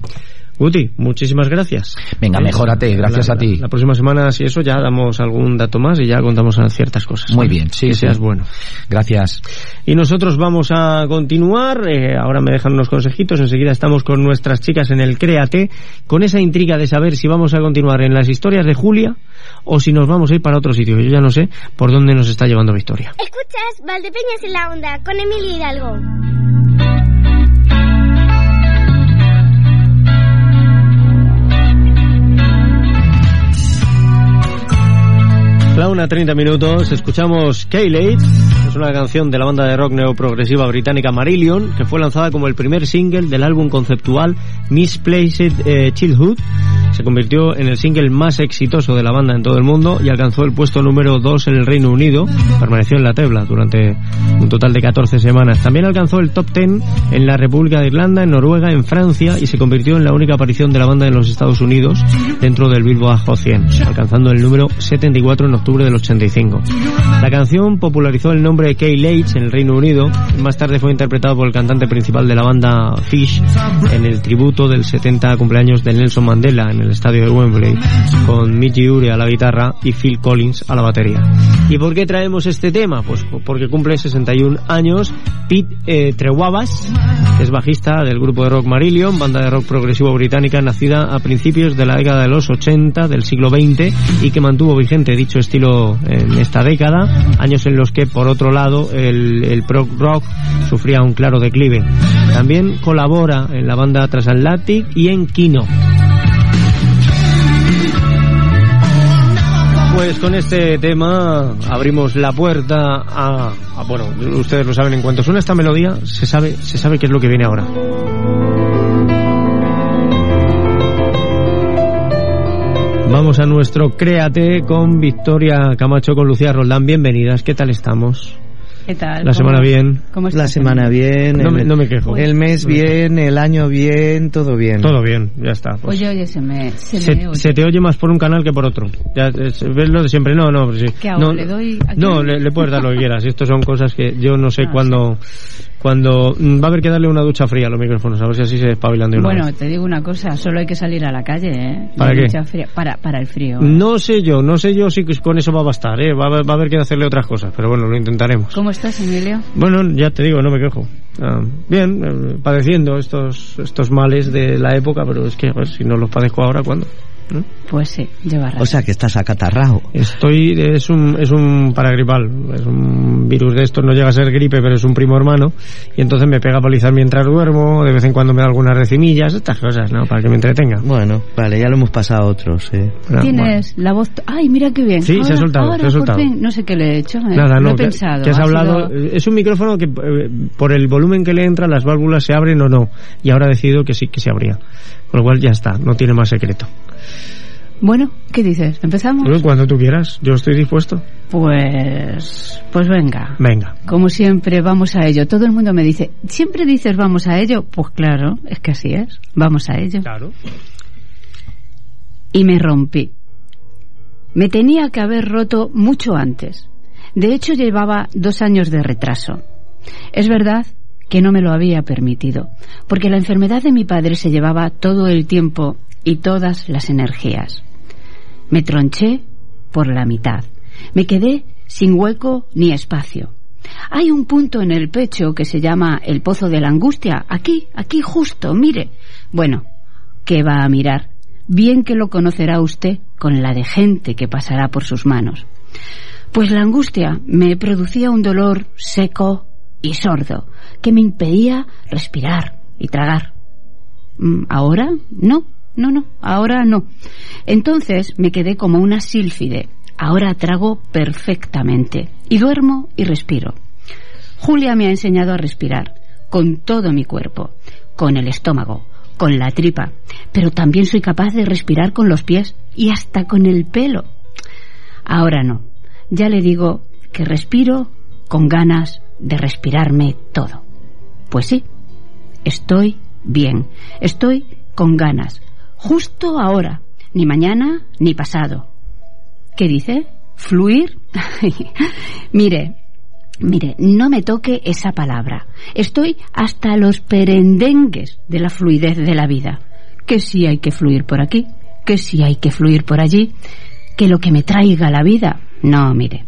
Guti, muchísimas gracias. Venga, Eh, mejórate, gracias la- a ti. La, la próxima semana, si eso, ya damos algún dato más y ya contamos ciertas cosas. Muy bien, sí, Que sí. seas bueno. Gracias. Y nosotros vamos a continuar. eh, ahora me dejan unos consejitos. Enseguida estamos con nuestras chicas en el Créate, con esa intriga de saber si vamos a continuar en las historias de Julia o si nos vamos a ir para otro sitio. Yo ya no sé por dónde nos está llevando Victoria. Escuchas Valdepeñas en la onda con Emilio Hidalgo. La una 30 minutos, escuchamos K-Late, es una canción de la banda de rock neoprogresiva británica Marillion, que fue lanzada como el primer single del álbum conceptual Misplaced eh, Childhood. Se convirtió en el single más exitoso de la banda en todo el mundo y alcanzó el puesto número 2 en el Reino Unido. Permaneció en la tebla durante un total de 14 semanas. También alcanzó el top 10 en la República de Irlanda, en Noruega, en Francia y se convirtió en la única aparición de la banda en los Estados Unidos dentro del Billboard Hot 100, alcanzando el número 74 en octubre del 85. La canción popularizó el nombre Kay Leitch en el Reino Unido más tarde fue interpretado por el cantante principal de la banda Fish en el tributo del 70 cumpleaños de Nelson Mandela en el estadio de Wembley con Mickey Ure a la guitarra y Phil Collins a la batería. ¿Y por qué traemos este tema? Pues porque cumple 61 años Pete eh, Trewavas, que es bajista del grupo de rock Marillion, banda de rock progresivo británica nacida a principios de la década de los 80 del siglo XX y que mantuvo vigente dicho estilo en esta década, años en los que por otro lado el, el prog rock sufría un claro declive. También colabora en la banda Transatlantic y en Kino. Pues con este tema abrimos la puerta a, a- bueno, ustedes lo saben en cuanto suena esta melodía, se sabe, se sabe qué es lo que viene ahora. Vamos a nuestro Créate con Victoria Camacho, con Lucía Roldán. Bienvenidas, ¿qué tal estamos? ¿Qué tal? La semana ¿Cómo- bien. ¿Cómo La semana bien, No el, me- no me quejo. el mes bien, el año bien, todo bien. Todo bien, ya está. pues. Oye, oye, se me, se me Se, oye. se te oye más por un canal que por otro. Ya, es, ves lo de siempre. No, no, sí. ¿Qué hago? No, ¿Le doy no le, le puedes dar lo que quieras. Esto son cosas que yo no sé Ah, cuándo. Cuando mm, va a haber que darle una ducha fría a los micrófonos, a ver si así se despabilan de una Bueno, vez. te digo una cosa, solo hay que salir a la calle, ¿eh? ¿Para qué? ducha fría- Para, para el frío. No sé yo, no sé yo si con eso va a bastar, ¿eh? Va, a haber- va a haber que hacerle otras cosas, pero bueno, lo intentaremos. ¿Cómo estás, Emilio? Bueno, ya te digo, no me quejo. Ah, bien, eh, padeciendo estos estos males de la época, pero es que, a ver, si no los padezco ahora, ¿cuándo? Pues sí, lleva razón. O sea que estás acatarrado. Estoy, es un, es un paragripal, es un virus de estos, no llega a ser gripe, pero es un primo hermano, y entonces me pega palizar mientras duermo, de vez en cuando me da algunas recimillas, estas cosas, ¿no? Para que me entretenga. Bueno, vale, ya lo hemos pasado a otros, eh. Tienes la voz... Ay, mira qué bien. Sí, se ha soltado, ahora se ha soltado. fin, no sé qué le he hecho. ¿eh? Nada, Lo no, he que, pensado. que has ha hablado, sido- es un micrófono que eh, por el volumen que le entra las válvulas se abren o no, y ahora he decidido que sí que se abría. Con lo cual ya está, no tiene más secreto. Bueno, ¿qué dices? ¿Empezamos? Bueno, Cuando tú quieras, yo estoy dispuesto. Pues... Pues venga. Venga. Como siempre, vamos a ello. Todo el mundo me dice, ¿siempre dices vamos a ello? Pues claro, es que así es. Vamos a ello. Claro. Y me rompí. Me tenía que haber roto mucho antes. De hecho, llevaba dos años de retraso. Es verdad que no me lo había permitido, porque la enfermedad de mi padre se llevaba todo el tiempo y todas las energías. Me tronché por la mitad. Me quedé sin hueco ni espacio. Hay un punto en el pecho que se llama el pozo de la angustia. Aquí, aquí justo, mire. Bueno, ¿qué va a mirar? Bien que lo conocerá usted con la de gente que pasará por sus manos. Pues la angustia me producía un dolor seco y sordo que me impedía respirar y tragar. Mm, ¿Ahora? No, no, no, ahora no. Entonces me quedé como una sílfide. Ahora trago perfectamente y duermo y respiro. Julia me ha enseñado a respirar con todo mi cuerpo, con el estómago, con la tripa, pero también soy capaz de respirar con los pies y hasta con el pelo. Ahora no. Ya le digo que respiro con ganas de respirarme todo. Pues sí, estoy bien, estoy con ganas, justo ahora, ni mañana ni pasado. ¿Qué dice? ¿Fluir? mire, mire, no me toque esa palabra. Estoy hasta los perendengues de la fluidez de la vida. Que sí hay que fluir por aquí, que sí hay que fluir por allí, que lo que me traiga la vida. No, mire,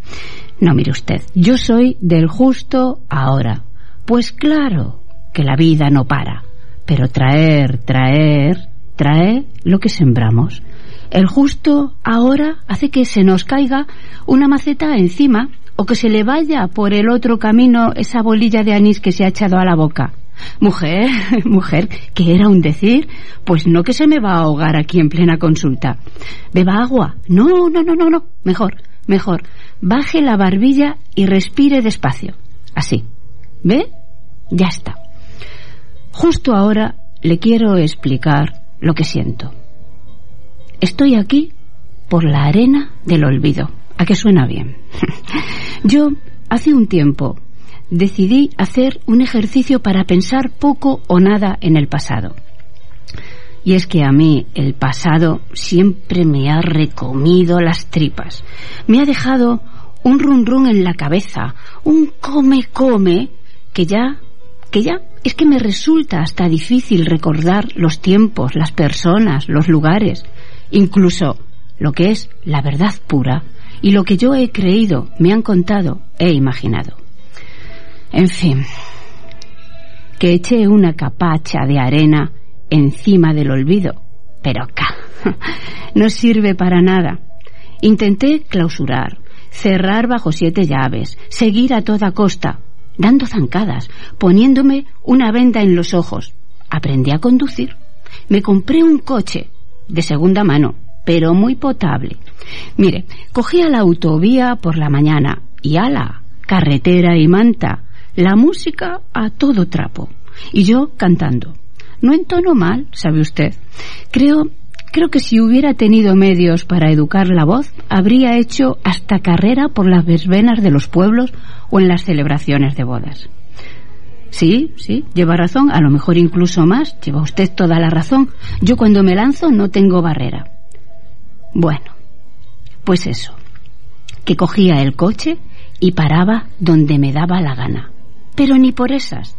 no, mire usted, yo soy del justo ahora. Pues claro que la vida no para, pero traer, traer, trae lo que sembramos. El justo ahora hace que se nos caiga una maceta encima o que se le vaya por el otro camino esa bolilla de anís que se ha echado a la boca. Mujer, mujer, ¿qué era un decir? Pues no que se me va a ahogar aquí en plena consulta. Beba agua. No, no, no, no, no. Mejor, mejor. Baje la barbilla y respire despacio. Así. ¿Ve? Ya está. Justo ahora le quiero explicar lo que siento. Estoy aquí por la arena del olvido. ¿A que suena bien? Yo, hace un tiempo, decidí hacer un ejercicio para pensar poco o nada en el pasado. Y es que a mí el pasado siempre me ha recomido las tripas. Me ha dejado un run run en la cabeza, un come come, que ya, que ya es que me resulta hasta difícil recordar los tiempos, las personas, los lugares, incluso lo que es la verdad pura y lo que yo he creído, me han contado, he imaginado. En fin, que eché una capacha de arena encima del olvido, pero acá no sirve para nada. Intenté clausurar, cerrar bajo siete llaves, seguir a toda costa, dando zancadas, poniéndome una venda en los ojos. Aprendí a conducir. Me compré un coche de segunda mano, pero muy potable. Mire, cogía la autovía por la mañana y ala, carretera y manta, la música a todo trapo. Y yo cantando. No entono mal, sabe usted. Creo, creo que si hubiera tenido medios para educar la voz, habría hecho hasta carrera por las verbenas de los pueblos o en las celebraciones de bodas. Sí, sí, lleva razón, a lo mejor incluso más, lleva usted toda la razón. Yo cuando me lanzo no tengo barrera. Bueno, pues eso, que cogía el coche y paraba donde me daba la gana. Pero ni por esas.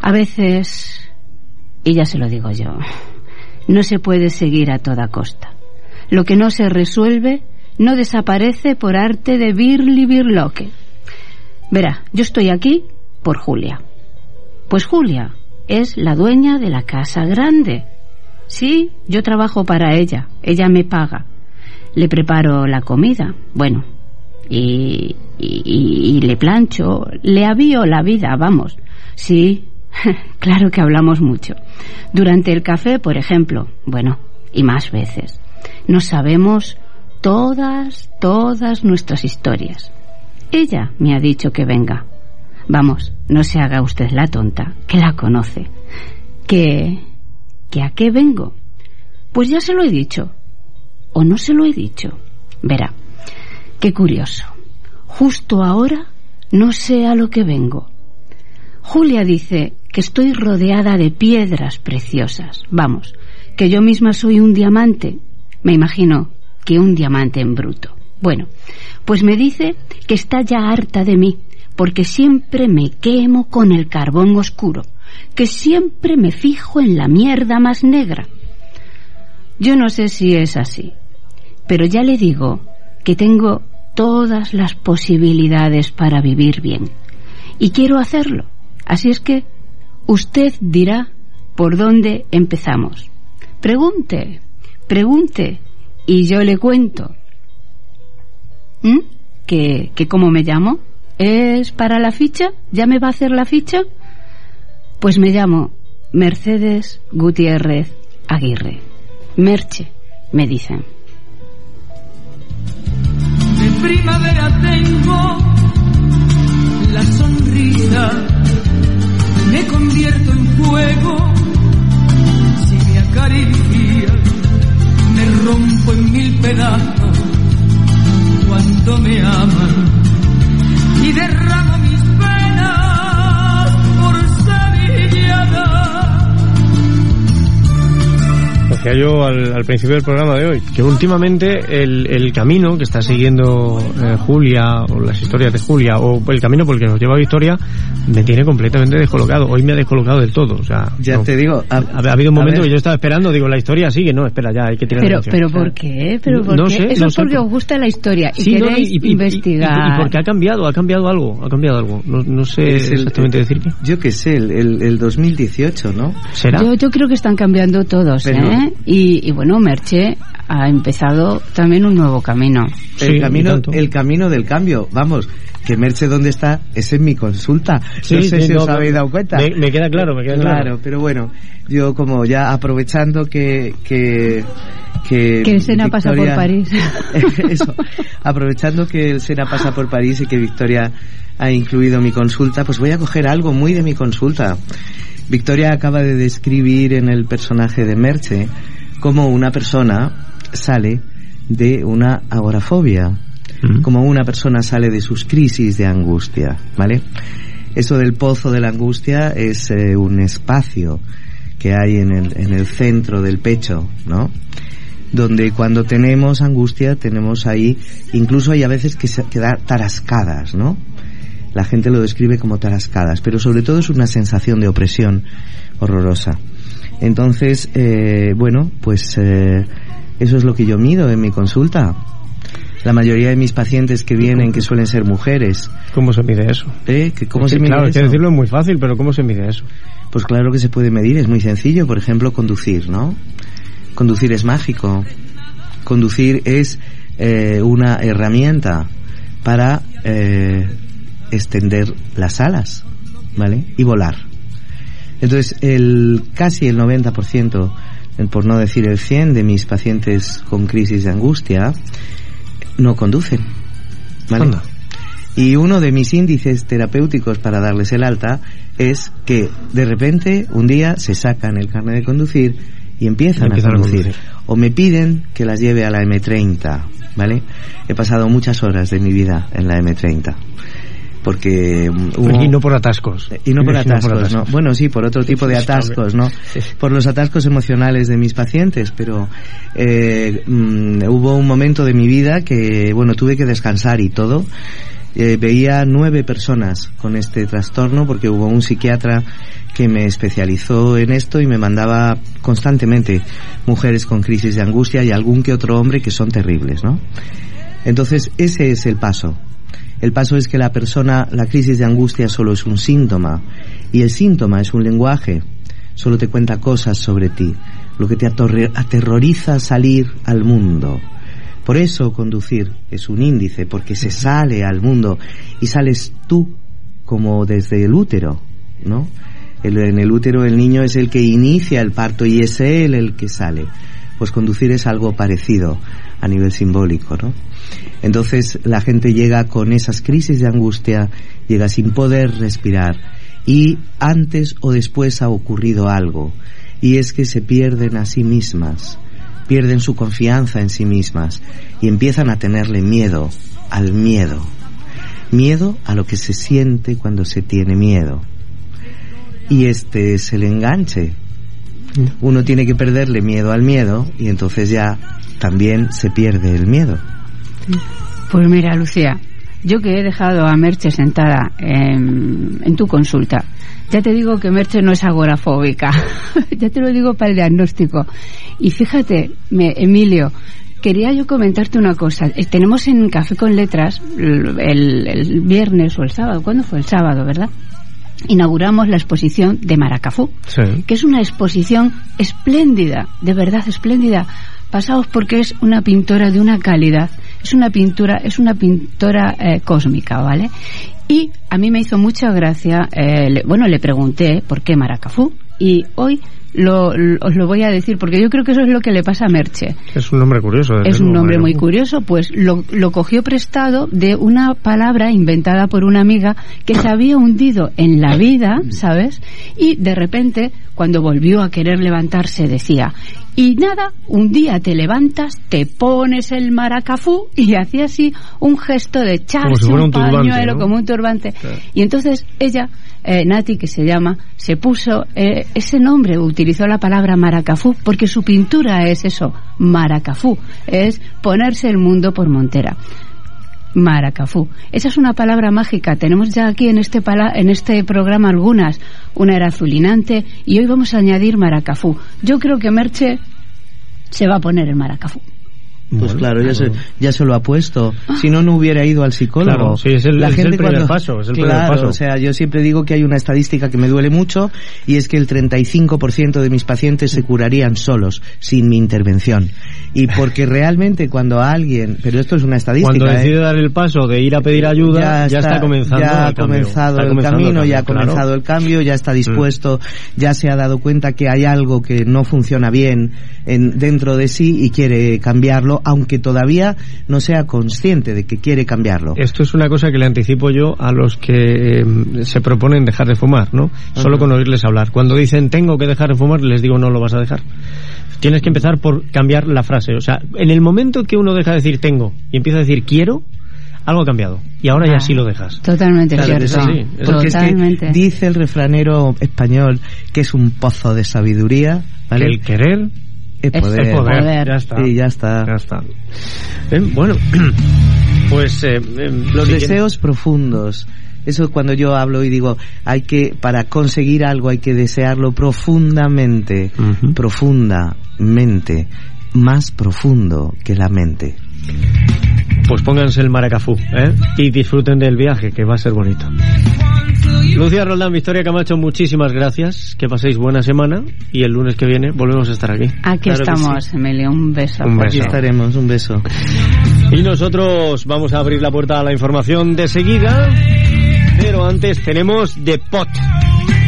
A veces, y ya se lo digo yo, no se puede seguir a toda costa. Lo que no se resuelve no desaparece por arte de birli birloque. Verá, yo estoy aquí por Julia. Pues Julia es la dueña de la casa grande. Sí, yo trabajo para ella. Ella me paga. Le preparo la comida. Bueno, y, y, le plancho. Le avío la vida, vamos. Sí, claro que hablamos mucho. Durante el café, por ejemplo. Bueno, y más veces. Nos sabemos todas, todas nuestras historias. Ella me ha dicho que venga. Vamos, no se haga usted la tonta, que la conoce. ¿Que... que a qué vengo? Pues ya se lo he dicho. ¿O no se lo he dicho? Verá, qué curioso. Justo ahora no sé a lo que vengo. Julia dice que estoy rodeada de piedras preciosas. Vamos, que yo misma soy un diamante. Me imagino que un diamante en bruto. Bueno, pues me dice que está ya harta de mí, porque siempre me quemo con el carbón oscuro, que siempre me fijo en la mierda más negra. Yo no sé si es así, pero ya le digo que tengo todas las posibilidades para vivir bien, y quiero hacerlo. Así es que usted dirá por dónde empezamos. Pregunte, pregunte, y yo le cuento. ¿Mm? ¿Que, que cómo me llamo? ¿Es para la ficha? ¿Ya me va a hacer la ficha? Pues me llamo Mercedes Gutiérrez Aguirre. Merche, me dicen. De primavera tengo la sonrisa, me convierto en fuego. Si me acaricia, me rompo en mil pedazos. Cuando me aman y derramo Decía yo al, al, principio del programa de hoy que últimamente el, el camino que está siguiendo eh, Julia o las historias de Julia o el camino por el que nos lleva Victoria me tiene completamente descolocado. Hoy me ha descolocado del todo. O sea, ya no. te digo. Ha, ha, habido un momento que yo estaba esperando, digo, la historia sigue, no, espera, ya hay que tirar Pero, la pero ¿por qué? ¿Pero por no qué? Sé, Eso no es sé. porque os gusta la historia y sí, queréis no, y, y, investigar. Y, y, porque ha cambiado, ha cambiado algo, ha cambiado algo. No, no sé es exactamente el, decir qué. Yo qué sé, el, el, el, 2018, ¿no? ¿Será? Yo, yo creo que están cambiando todos, pero, ¿eh? Y, y bueno, Merche ha empezado también un nuevo camino. El camino, el camino del cambio, vamos, que Merche dónde está es en mi consulta. Sí, no sé sí, si no, os habéis dado cuenta. Me, me queda claro, me queda claro. Claro, pero bueno, yo como ya aprovechando que que que, Que el Sena pasa por Victoria- París. Eso, aprovechando que el Sena pasa por París y que Victoria ha incluido mi consulta, pues voy a coger algo muy de mi consulta. Victoria acaba de describir en el personaje de Merche cómo una persona sale de una agorafobia, Mm. como una persona sale de sus crisis de angustia, ¿vale? Eso del pozo de la angustia es eh, un espacio que hay en el, en el centro del pecho, ¿no? Donde cuando tenemos angustia tenemos ahí, incluso hay a veces que se que da tarascadas, ¿no? La gente lo describe como tarascadas, pero sobre todo es una sensación de opresión horrorosa. Entonces, eh, bueno, pues eh, eso es lo que yo mido en mi consulta. La mayoría de mis pacientes que vienen, que suelen ser mujeres, ¿Cómo se mide eso? ¿eh? ¿cómo se mide claro, eso? decirlo es muy fácil, pero ¿cómo se mide eso? Pues claro que se puede medir, es muy sencillo. Por ejemplo, conducir, ¿no? Conducir es mágico. Conducir es eh, una herramienta para eh, extender las alas, ¿vale? Y volar. Entonces, el casi el 90%, el- por no decir el 100 de mis pacientes con crisis de angustia no conducen, ¿vale? Anda. Y uno de mis índices terapéuticos para darles el alta es que de repente un día se sacan el carnet de conducir y empiezan, Empiezan a, a conducir. conducir. O me piden que las lleve a la M30, ¿vale? He pasado muchas horas de mi vida en la M30. Porque mm, hubo- Y no por atascos. y no por atascos, ¿no? Bueno, sí, por otro tipo de atascos, ¿no? Por los atascos emocionales de mis pacientes, pero eh, mm, hubo un momento de mi vida que, bueno, tuve que descansar y todo. Eh, veía nueve personas con este trastorno porque hubo un psiquiatra que me especializó en esto y me mandaba constantemente mujeres con crisis de angustia y algún que otro hombre que son terribles, ¿no? Entonces, ese es el paso. El paso es que la persona, la crisis de angustia solo es un síntoma y el síntoma es un lenguaje. Solo te cuenta cosas sobre ti. lo que te aterroriza salir al mundo. Por eso conducir es un índice, porque se sale al mundo y sales tú como desde el útero, ¿no? El- en el útero el niño es el que inicia el parto y es él el que sale. Pues conducir es algo parecido a nivel simbólico, ¿no? Entonces la gente llega con esas crisis de angustia, llega sin poder respirar y antes o después ha ocurrido algo y es que se pierden a sí mismas, pierden su confianza en sí mismas y empiezan a tenerle miedo al miedo. Miedo a lo que se siente cuando se tiene miedo. Y este es el enganche. Uno tiene que perderle miedo al miedo y entonces ya también se pierde el miedo. Pues mira, Lucía, yo que he dejado a Merche sentada en, en tu consulta, ya te digo que Merche no es agorafóbica. ya te lo digo para el diagnóstico. Y fíjate, me- Emilio, quería yo comentarte una cosa. Eh, Tenemos en Café con Letras el, el- el viernes o el sábado, ¿cuándo fue? El sábado, ¿verdad? Inauguramos la exposición de Maracafú Sí. que es una exposición espléndida, de verdad espléndida. Pasaos porque es una pintora de una calidad, es una pintura, es una pintora eh, cósmica, ¿vale? Y a mí me hizo mucha gracia, eh, le- bueno, le pregunté por qué Maracafú y hoy lo, lo- os lo voy a decir porque yo creo que eso es lo que le pasa a Merche. Es un nombre curioso. Es un nombre muy curioso, pues lo, lo cogió prestado de una palabra inventada por una amiga que se había hundido en la vida, ¿sabes? Y de repente, cuando volvió a querer levantarse, decía, y nada, un día te levantas, te pones el maracafú y hacía así un gesto de echarse Como si un, un turbante, pañuelo, ¿no? como un turbante. Y entonces ella, eh, Nati, que se llama, se puso eh, ese nombre, utilizó la palabra maracafú, porque su pintura es eso, maracafú, es ponerse el mundo por montera. Maracafú. Esa es una palabra mágica. Tenemos ya aquí en este, pala- en este programa algunas. Una era azulinante y hoy vamos a añadir maracafú. Yo creo que Merche se va a poner el maracafú. Pues claro, ya se, ya se lo ha puesto. Si no, no hubiera ido al psicólogo. Claro, sí, es el- es el primer paso, es el primer claro, paso. o sea, yo siempre digo que hay una estadística que me duele mucho y es que el 35% de mis pacientes se curarían solos, sin mi intervención. Y porque realmente cuando alguien, pero esto es una estadística, Cuando ¿eh? decide dar el paso de ir a pedir ayuda, ya, está, comenzando ya ha el comenzado Está el comenzando camino, ya ha cambio, claro. comenzado el cambio, ya está dispuesto, ya se ha dado cuenta que hay algo que no funciona bien en, dentro de sí y quiere cambiarlo, aunque todavía no sea consciente de que quiere cambiarlo. Esto es una cosa que le anticipo yo a los que eh, se proponen dejar de fumar, ¿no? Solo con oírles hablar. Cuando dicen tengo que dejar de fumar, les digo no lo vas a dejar. Tienes que empezar por cambiar la frase. O sea, en el momento que uno deja de decir tengo y empieza a decir quiero, algo ha cambiado. Y ahora ya sí lo dejas. Totalmente Claro, cierto. es así, es Porque es que Totalmente. dice el refranero español que es un pozo de sabiduría, ¿vale? El querer es poder. poder. Ya está. Sí, ya está. Ya está. Bien, bueno, pues eh, eh, Los deseos profundos. Eso es cuando yo hablo y digo, hay que, para conseguir algo hay que desearlo profundamente, profundamente, más profundo que la mente. Pues pónganse el maracafú, ¿eh? Y disfruten del viaje, que va a ser bonito. Lucía Roldán, Victoria Camacho, muchísimas gracias. Que paséis buena semana y el lunes que viene volvemos a estar aquí. Aquí Claro estamos, Emilio. Un beso. Un Aquí estaremos, un beso. Y nosotros vamos a abrir la puerta a la información de seguida. Pero antes tenemos The Pot.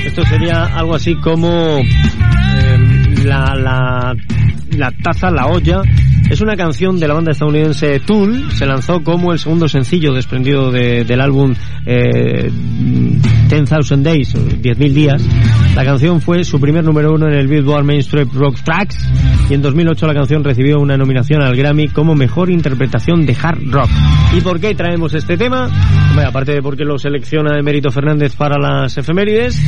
Esto sería algo así como eh, la, taza, la olla. Es una canción de la banda estadounidense Tool. Se lanzó como el segundo sencillo desprendido de- del álbum eh, 10,000 Days, o 10.000 días. La canción fue su primer número uno en el Billboard Mainstream Rock Tracks y en 2008 la canción recibió una nominación al Grammy como mejor interpretación de hard rock. ¿Y por qué traemos este tema? Aparte de porque lo selecciona Emérito Fernández para las efemérides,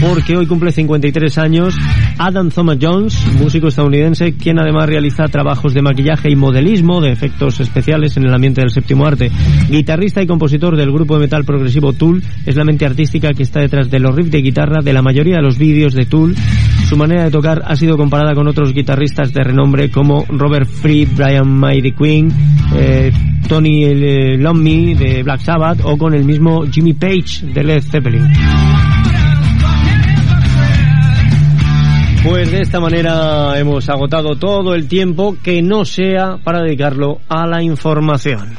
porque hoy cumple 53 años Adam Thomas Jones, músico estadounidense, quien además realiza trabajos de maquillaje y modelismo de efectos especiales en el ambiente del séptimo arte. Guitarrista y compositor del grupo de metal progresivo Tool, es la mente artística que está detrás de los riffs de guitarra de la mayoría de los vídeos de Tool. Su manera de tocar ha sido comparada con otros guitarristas de renombre como Robert Fripp, Brian May de Queen, eh, Tony eh, Iommi de Black Sabbath o con el mismo Jimmy Page de Led Zeppelin. Pues de esta manera hemos agotado todo el tiempo que no sea para dedicarlo a la información.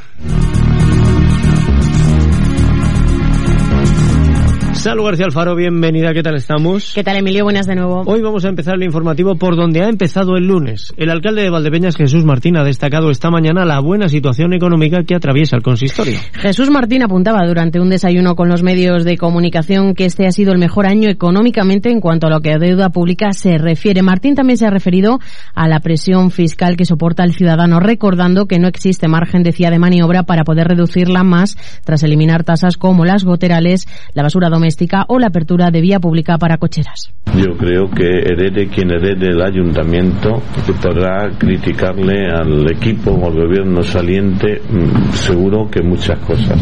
Salud García Alfaro, bienvenida, ¿qué tal estamos? ¿Qué tal Emilio? Buenas de nuevo. Hoy vamos a empezar el informativo por donde ha empezado el lunes. El alcalde de Valdepeñas, Jesús Martín, ha destacado esta mañana la buena situación económica que atraviesa el consistorio. Jesús Martín apuntaba durante un desayuno con los medios de comunicación que este ha sido el mejor año económicamente en cuanto a lo que a deuda pública se refiere. Martín también se ha referido a la presión fiscal que soporta el ciudadano, recordando que no existe margen, decía, de maniobra para poder reducirla más tras eliminar tasas como las goterales, la basura doméstica o la apertura de vía pública para cocheras. Yo creo que herede quien herede el ayuntamiento que podrá criticarle al equipo o al gobierno saliente mm, seguro que muchas cosas.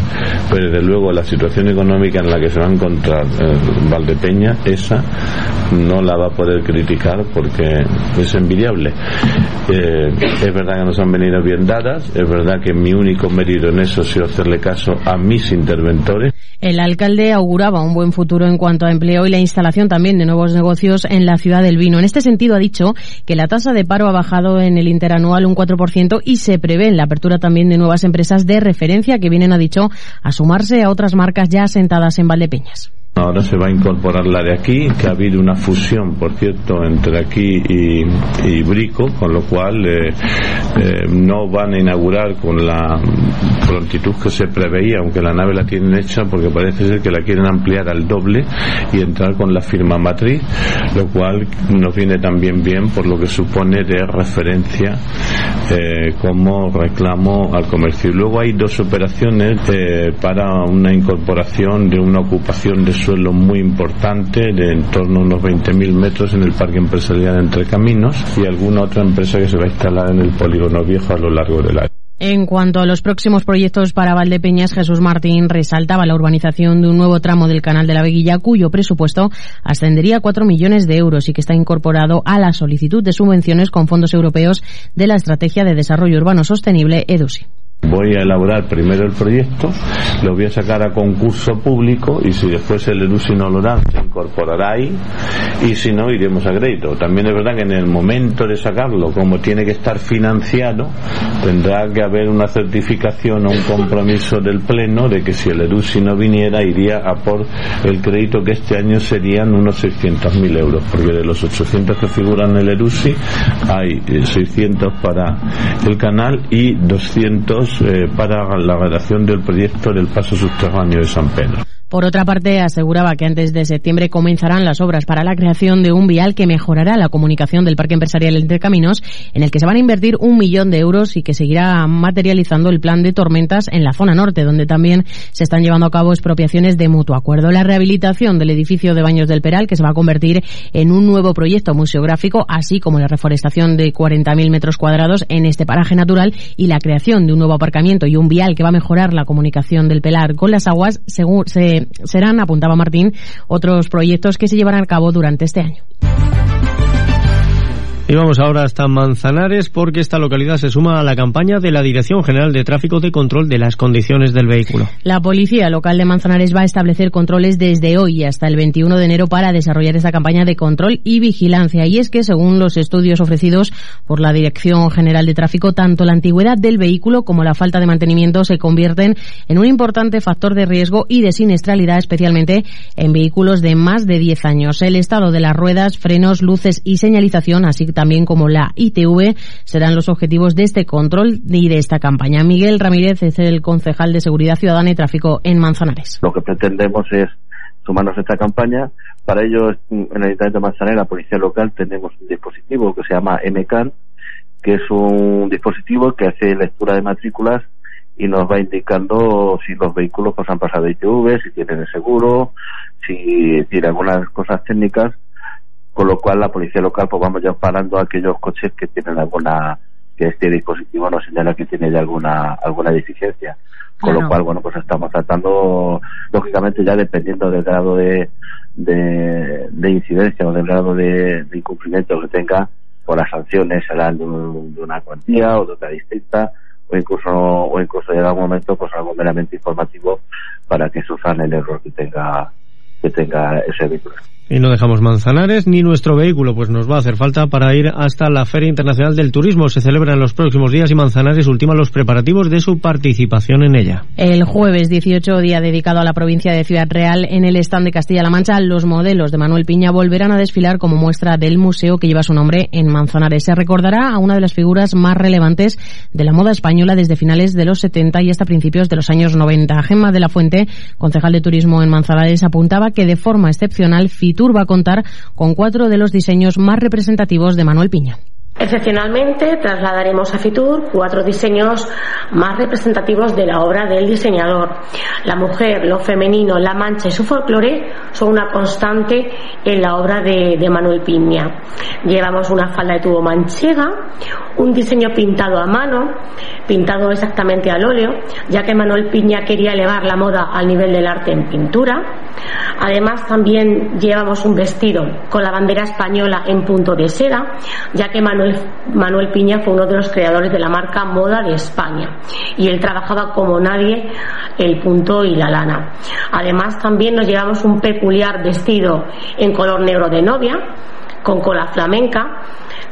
Pero desde luego la situación económica en la que se va a encontrar eh, Valdepeña, esa no la va a poder criticar porque es envidiable. Eh, es verdad que nos han venido bien dadas, es verdad que mi único mérito en eso ha sido hacerle caso a mis interventores. El alcalde auguraba un buen futuro en cuanto a empleo y la instalación también de nuevos negocios en la ciudad del vino. En este sentido ha dicho que la tasa de paro ha bajado en el interanual un 4% y se prevé en la apertura también de nuevas empresas de referencia que vienen, ha dicho, a sumarse a otras marcas ya asentadas en Valdepeñas. Ahora se va a incorporar la de aquí, que ha habido una fusión, por cierto, entre aquí y, Brico, con lo cual eh, eh, no van a inaugurar con la prontitud que se preveía, aunque la nave la tienen hecha, porque parece ser que la quieren ampliar al doble y entrar con la firma matriz, lo cual nos viene también bien por lo que supone de referencia eh, como reclamo al comercio. Luego hay dos operaciones para una incorporación de una ocupación de suelo muy importante de en torno a unos 20.000 metros en el parque empresarial Entre Caminos y alguna otra empresa que se va a instalar en el polígono viejo a lo largo del año. En cuanto a los próximos proyectos para Valdepeñas, Jesús Martín resaltaba la urbanización de un nuevo tramo del canal de la Veguilla, cuyo presupuesto ascendería a 4 millones de euros y que está incorporado a la solicitud de subvenciones con fondos europeos de la Estrategia de Desarrollo Urbano Sostenible, EDUSI. Voy a elaborar primero el proyecto, lo voy a sacar a concurso público y si después el ERUSI no lo da, se incorporará ahí y si no, iremos a crédito. También es verdad que en el momento de sacarlo, como tiene que estar financiado, tendrá que haber una certificación o un compromiso del Pleno de que si el ERUSI no viniera, iría a por el crédito que este año serían unos 600.000 euros, porque de los 800 que figuran en el ERUSI hay 600 para el canal y 200 eh, para la redacción del proyecto del paso subterráneo de San Pedro. Por otra parte, aseguraba que antes de septiembre comenzarán las obras para la creación de un vial que mejorará la comunicación del Parque Empresarial Entre Caminos, en el que se van a invertir un millón de euros y que seguirá materializando el plan de tormentas en la zona norte, donde también se están llevando a cabo expropiaciones de mutuo acuerdo. La rehabilitación del edificio de Baños del Peral, que se va a convertir en un nuevo proyecto museográfico, así como la reforestación de 40.000 metros cuadrados en este paraje natural y la creación de un nuevo aparcamiento y un vial que va a mejorar la comunicación del Pelar con las aguas, según se serán, apuntaba Martín, otros proyectos que se llevarán a cabo durante este año. Y vamos ahora hasta Manzanares porque esta localidad se suma a la campaña de la Dirección General de Tráfico de Control de las Condiciones del Vehículo. La Policía Local de Manzanares va a establecer controles desde hoy hasta el 21 de enero para desarrollar esta campaña de control y vigilancia. Y es que, según los estudios ofrecidos por la Dirección General de Tráfico, tanto la antigüedad del vehículo como la falta de mantenimiento se convierten en un importante factor de riesgo y de siniestralidad, especialmente en vehículos de más de 10 años. El estado de las ruedas, frenos, luces y señalización, así también como la ITV, serán los objetivos de este control y de esta campaña. Miguel Ramírez es el concejal de Seguridad Ciudadana y Tráfico en Manzanares. Lo que pretendemos es sumarnos a esta campaña. Para ello, en el Ayuntamiento de Manzanares, la Policía Local, tenemos un dispositivo que se llama MCAN, que es un dispositivo que hace lectura de matrículas y nos va indicando si los vehículos pues, han pasado ITV, si tienen el seguro, si tiene algunas cosas técnicas con lo cual la policía local pues vamos ya parando a aquellos coches que tienen alguna que este dispositivo nos señala que tiene ya alguna alguna deficiencia. Con lo cual bueno pues estamos tratando lógicamente ya dependiendo del grado de de, incidencia o del grado de, incumplimiento que tenga por pues las sanciones serán de, una cuantía o de otra distinta o incluso o incluso en algún momento pues algo meramente informativo para que sufran el error que tenga que tenga ese vehículo Y no dejamos Manzanares ni nuestro vehículo, pues nos va a hacer falta para ir hasta la Feria Internacional del Turismo. Se celebra en los próximos días y Manzanares ultima los preparativos de su participación en ella. El jueves 18, día dedicado a la provincia de Ciudad Real, en el stand de Castilla-La Mancha, los modelos de Manuel Piña volverán a desfilar como muestra del museo que lleva su nombre en Manzanares. Se recordará a una de las figuras más relevantes de la moda española desde finales de los 70 y hasta principios de los años 90. Gemma de la Fuente, concejal de turismo en Manzanares, apuntaba que de forma excepcional Fitur va a contar con cuatro de los diseños más representativos de Manuel Piña. Excepcionalmente trasladaremos a Fitur cuatro diseños más representativos de la obra del diseñador. La mujer, lo femenino, la mancha y su folclore son una constante en la obra de, de Manuel Piña. Llevamos una falda de tubo manchega, un diseño pintado a mano, pintado exactamente al óleo, ya que Manuel Piña quería elevar la moda al nivel del arte en pintura. Además también llevamos un vestido con la bandera española en punto de seda, ya que Manuel Manuel, Piña fue uno de los creadores de la marca Moda de España y él trabajaba como nadie el punto y la lana. Además también nos llevamos un peculiar vestido en color negro de novia con cola flamenca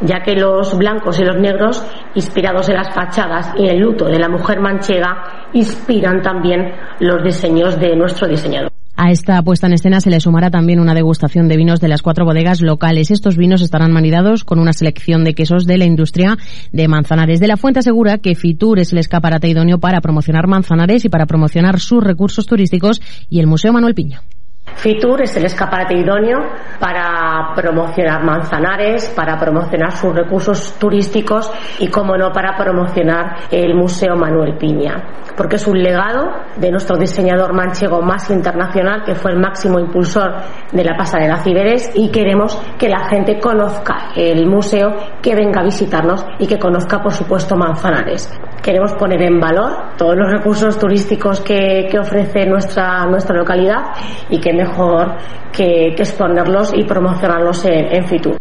ya que los blancos y los negros, inspirados en las fachadas y el luto de la mujer manchega, inspiran también los diseños de nuestro diseñador. A esta puesta en escena se le sumará también una degustación de vinos de las cuatro bodegas locales. Estos vinos estarán manidados con una selección de quesos de la industria de Manzanares. De la Fuente asegura que Fitur es el escaparate idóneo para promocionar Manzanares y para promocionar sus recursos turísticos y el Museo Manuel Piña. Fitur es el escaparate idóneo para promocionar Manzanares, para promocionar sus recursos turísticos y, como no, para promocionar el Museo Manuel Piña, porque es un legado de nuestro diseñador manchego más internacional, que fue el máximo impulsor de la pasarela Ciberes, y queremos que la gente conozca el museo, que venga a visitarnos y que conozca, por supuesto, Manzanares. Queremos poner en valor todos los recursos turísticos que, que ofrece nuestra, nuestra localidad y que mejor que, exponerlos y promocionarlos en, en Fitur.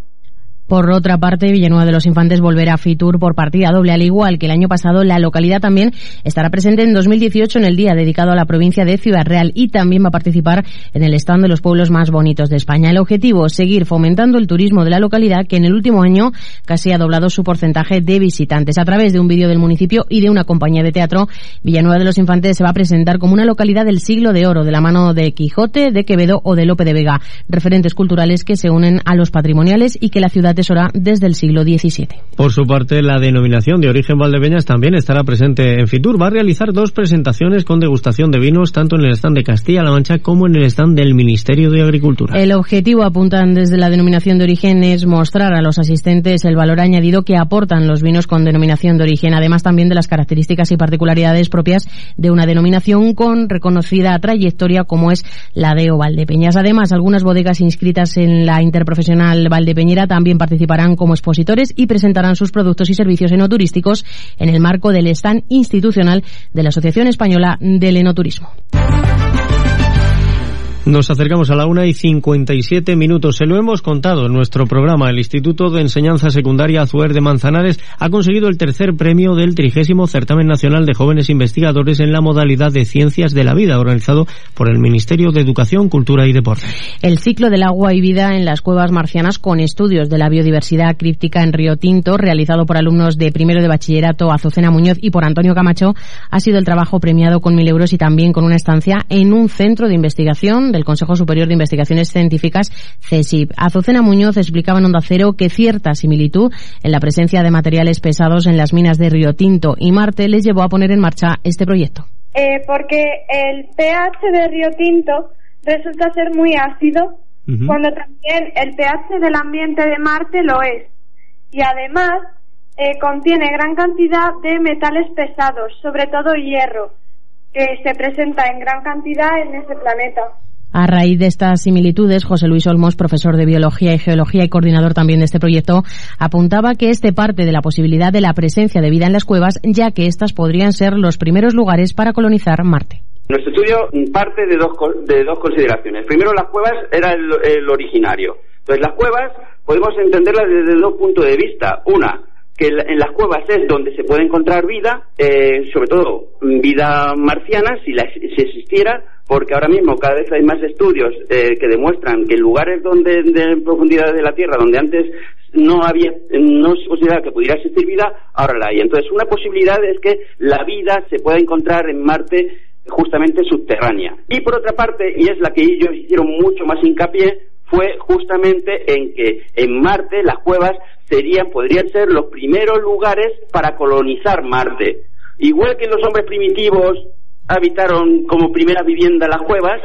Por otra parte, Villanueva de los Infantes volverá a Fitur por partida doble, al igual que el año pasado, la localidad también estará presente en 2018 en el día dedicado a la provincia de Ciudad Real y también va a participar en el stand de los pueblos más bonitos de España. El objetivo, seguir fomentando el turismo de la localidad, que en el último año casi ha doblado su porcentaje de visitantes. A través de un vídeo del municipio y de una compañía de teatro, Villanueva de los Infantes se va a presentar como una localidad del siglo de oro, de la mano de Quijote, de Quevedo o de Lope de Vega, referentes culturales que se unen a los patrimoniales y que la ciudad tesora desde el siglo XVII. Por su parte, la denominación de origen Valdepeñas también estará presente en Fitur. Va a realizar dos presentaciones con degustación de vinos, tanto en el stand de Castilla-La Mancha como en el stand del Ministerio de Agricultura. El objetivo, apuntan desde la denominación de origen, es mostrar a los asistentes el valor añadido que aportan los vinos con denominación de origen, además también de las características y particularidades propias de una denominación con reconocida trayectoria como es la de Valdepeñas. Además, algunas bodegas inscritas en la interprofesional Valdepeñera también participarán como expositores y presentarán sus productos y servicios enoturísticos en el marco del stand institucional de la Asociación Española del Enoturismo. Nos acercamos a la una y 57 minutos. Se lo hemos contado en nuestro programa. El Instituto de Enseñanza Secundaria Azuer de Manzanares ha conseguido el tercer premio del trigésimo Certamen Nacional de Jóvenes Investigadores en la modalidad de Ciencias de la Vida, organizado por el Ministerio de Educación, Cultura y Deporte. El ciclo del agua y vida en las cuevas marcianas con estudios de la biodiversidad críptica en Río Tinto, realizado por alumnos de primero de bachillerato Azucena Muñoz y por Antonio Camacho, ha sido el trabajo premiado con mil euros y también con una estancia en un centro de investigación del Consejo Superior de Investigaciones Científicas, CSIP. Azucena Muñoz explicaba en Onda Cero que cierta similitud en la presencia de materiales pesados en las minas de Río Tinto y Marte les llevó a poner en marcha este proyecto. Eh, porque el pH de Río Tinto resulta ser muy ácido, cuando también el pH del ambiente de Marte lo es. Y además eh, contiene gran cantidad de metales pesados, sobre todo hierro, que se presenta en gran cantidad en ese planeta. A raíz de estas similitudes, José Luis Olmos, profesor de Biología y Geología y coordinador también de este proyecto, apuntaba que este parte de la posibilidad de la presencia de vida en las cuevas, ya que estas podrían ser los primeros lugares para colonizar Marte. Nuestro estudio parte de dos, de dos consideraciones. Primero, las cuevas era el, originario. Entonces, las cuevas podemos entenderlas desde dos puntos de vista. Una, que en las cuevas es donde se puede encontrar vida, eh, sobre todo vida marciana, si, la, si existiera, porque ahora mismo cada vez hay más estudios eh, que demuestran que en lugares donde de profundidades de la Tierra, donde antes no había, no se consideraba que pudiera existir vida, ahora la hay. Entonces, una posibilidad es que la vida se pueda encontrar en Marte justamente subterránea. Y por otra parte, y es la que ellos hicieron mucho más hincapié, fue justamente en que en Marte las cuevas serían, podrían ser los primeros lugares para colonizar Marte. Igual que los hombres primitivos habitaron como primera vivienda las cuevas,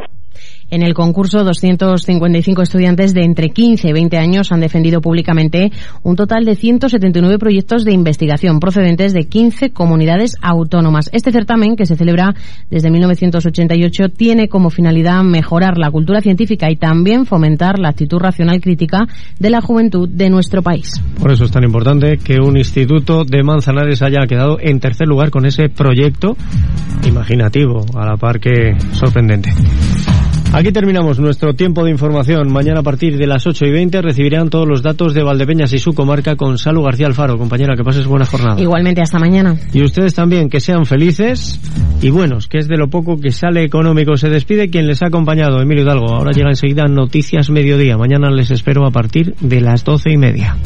en el concurso, 255 estudiantes de entre 15 y 20 años han defendido públicamente un total de 179 proyectos de investigación procedentes de 15 comunidades autónomas. Este certamen, que se celebra desde 1988, tiene como finalidad mejorar la cultura científica y también fomentar la actitud racional crítica de la juventud de nuestro país. Por eso es tan importante que un instituto de Manzanares haya quedado en tercer lugar con ese proyecto imaginativo, a la par que sorprendente. Aquí terminamos nuestro tiempo de información. Mañana a partir de las 8 y 20 recibirán todos los datos de Valdepeñas y su comarca con Salu García Alfaro. Compañera, que pases buena jornada. Igualmente, hasta mañana. Y ustedes también, que sean felices y buenos, que es de lo poco que sale económico. Se despide quien les ha acompañado, Emilio Hidalgo. Ahora llega enseguida Noticias Mediodía. Mañana les espero a partir de las doce y media.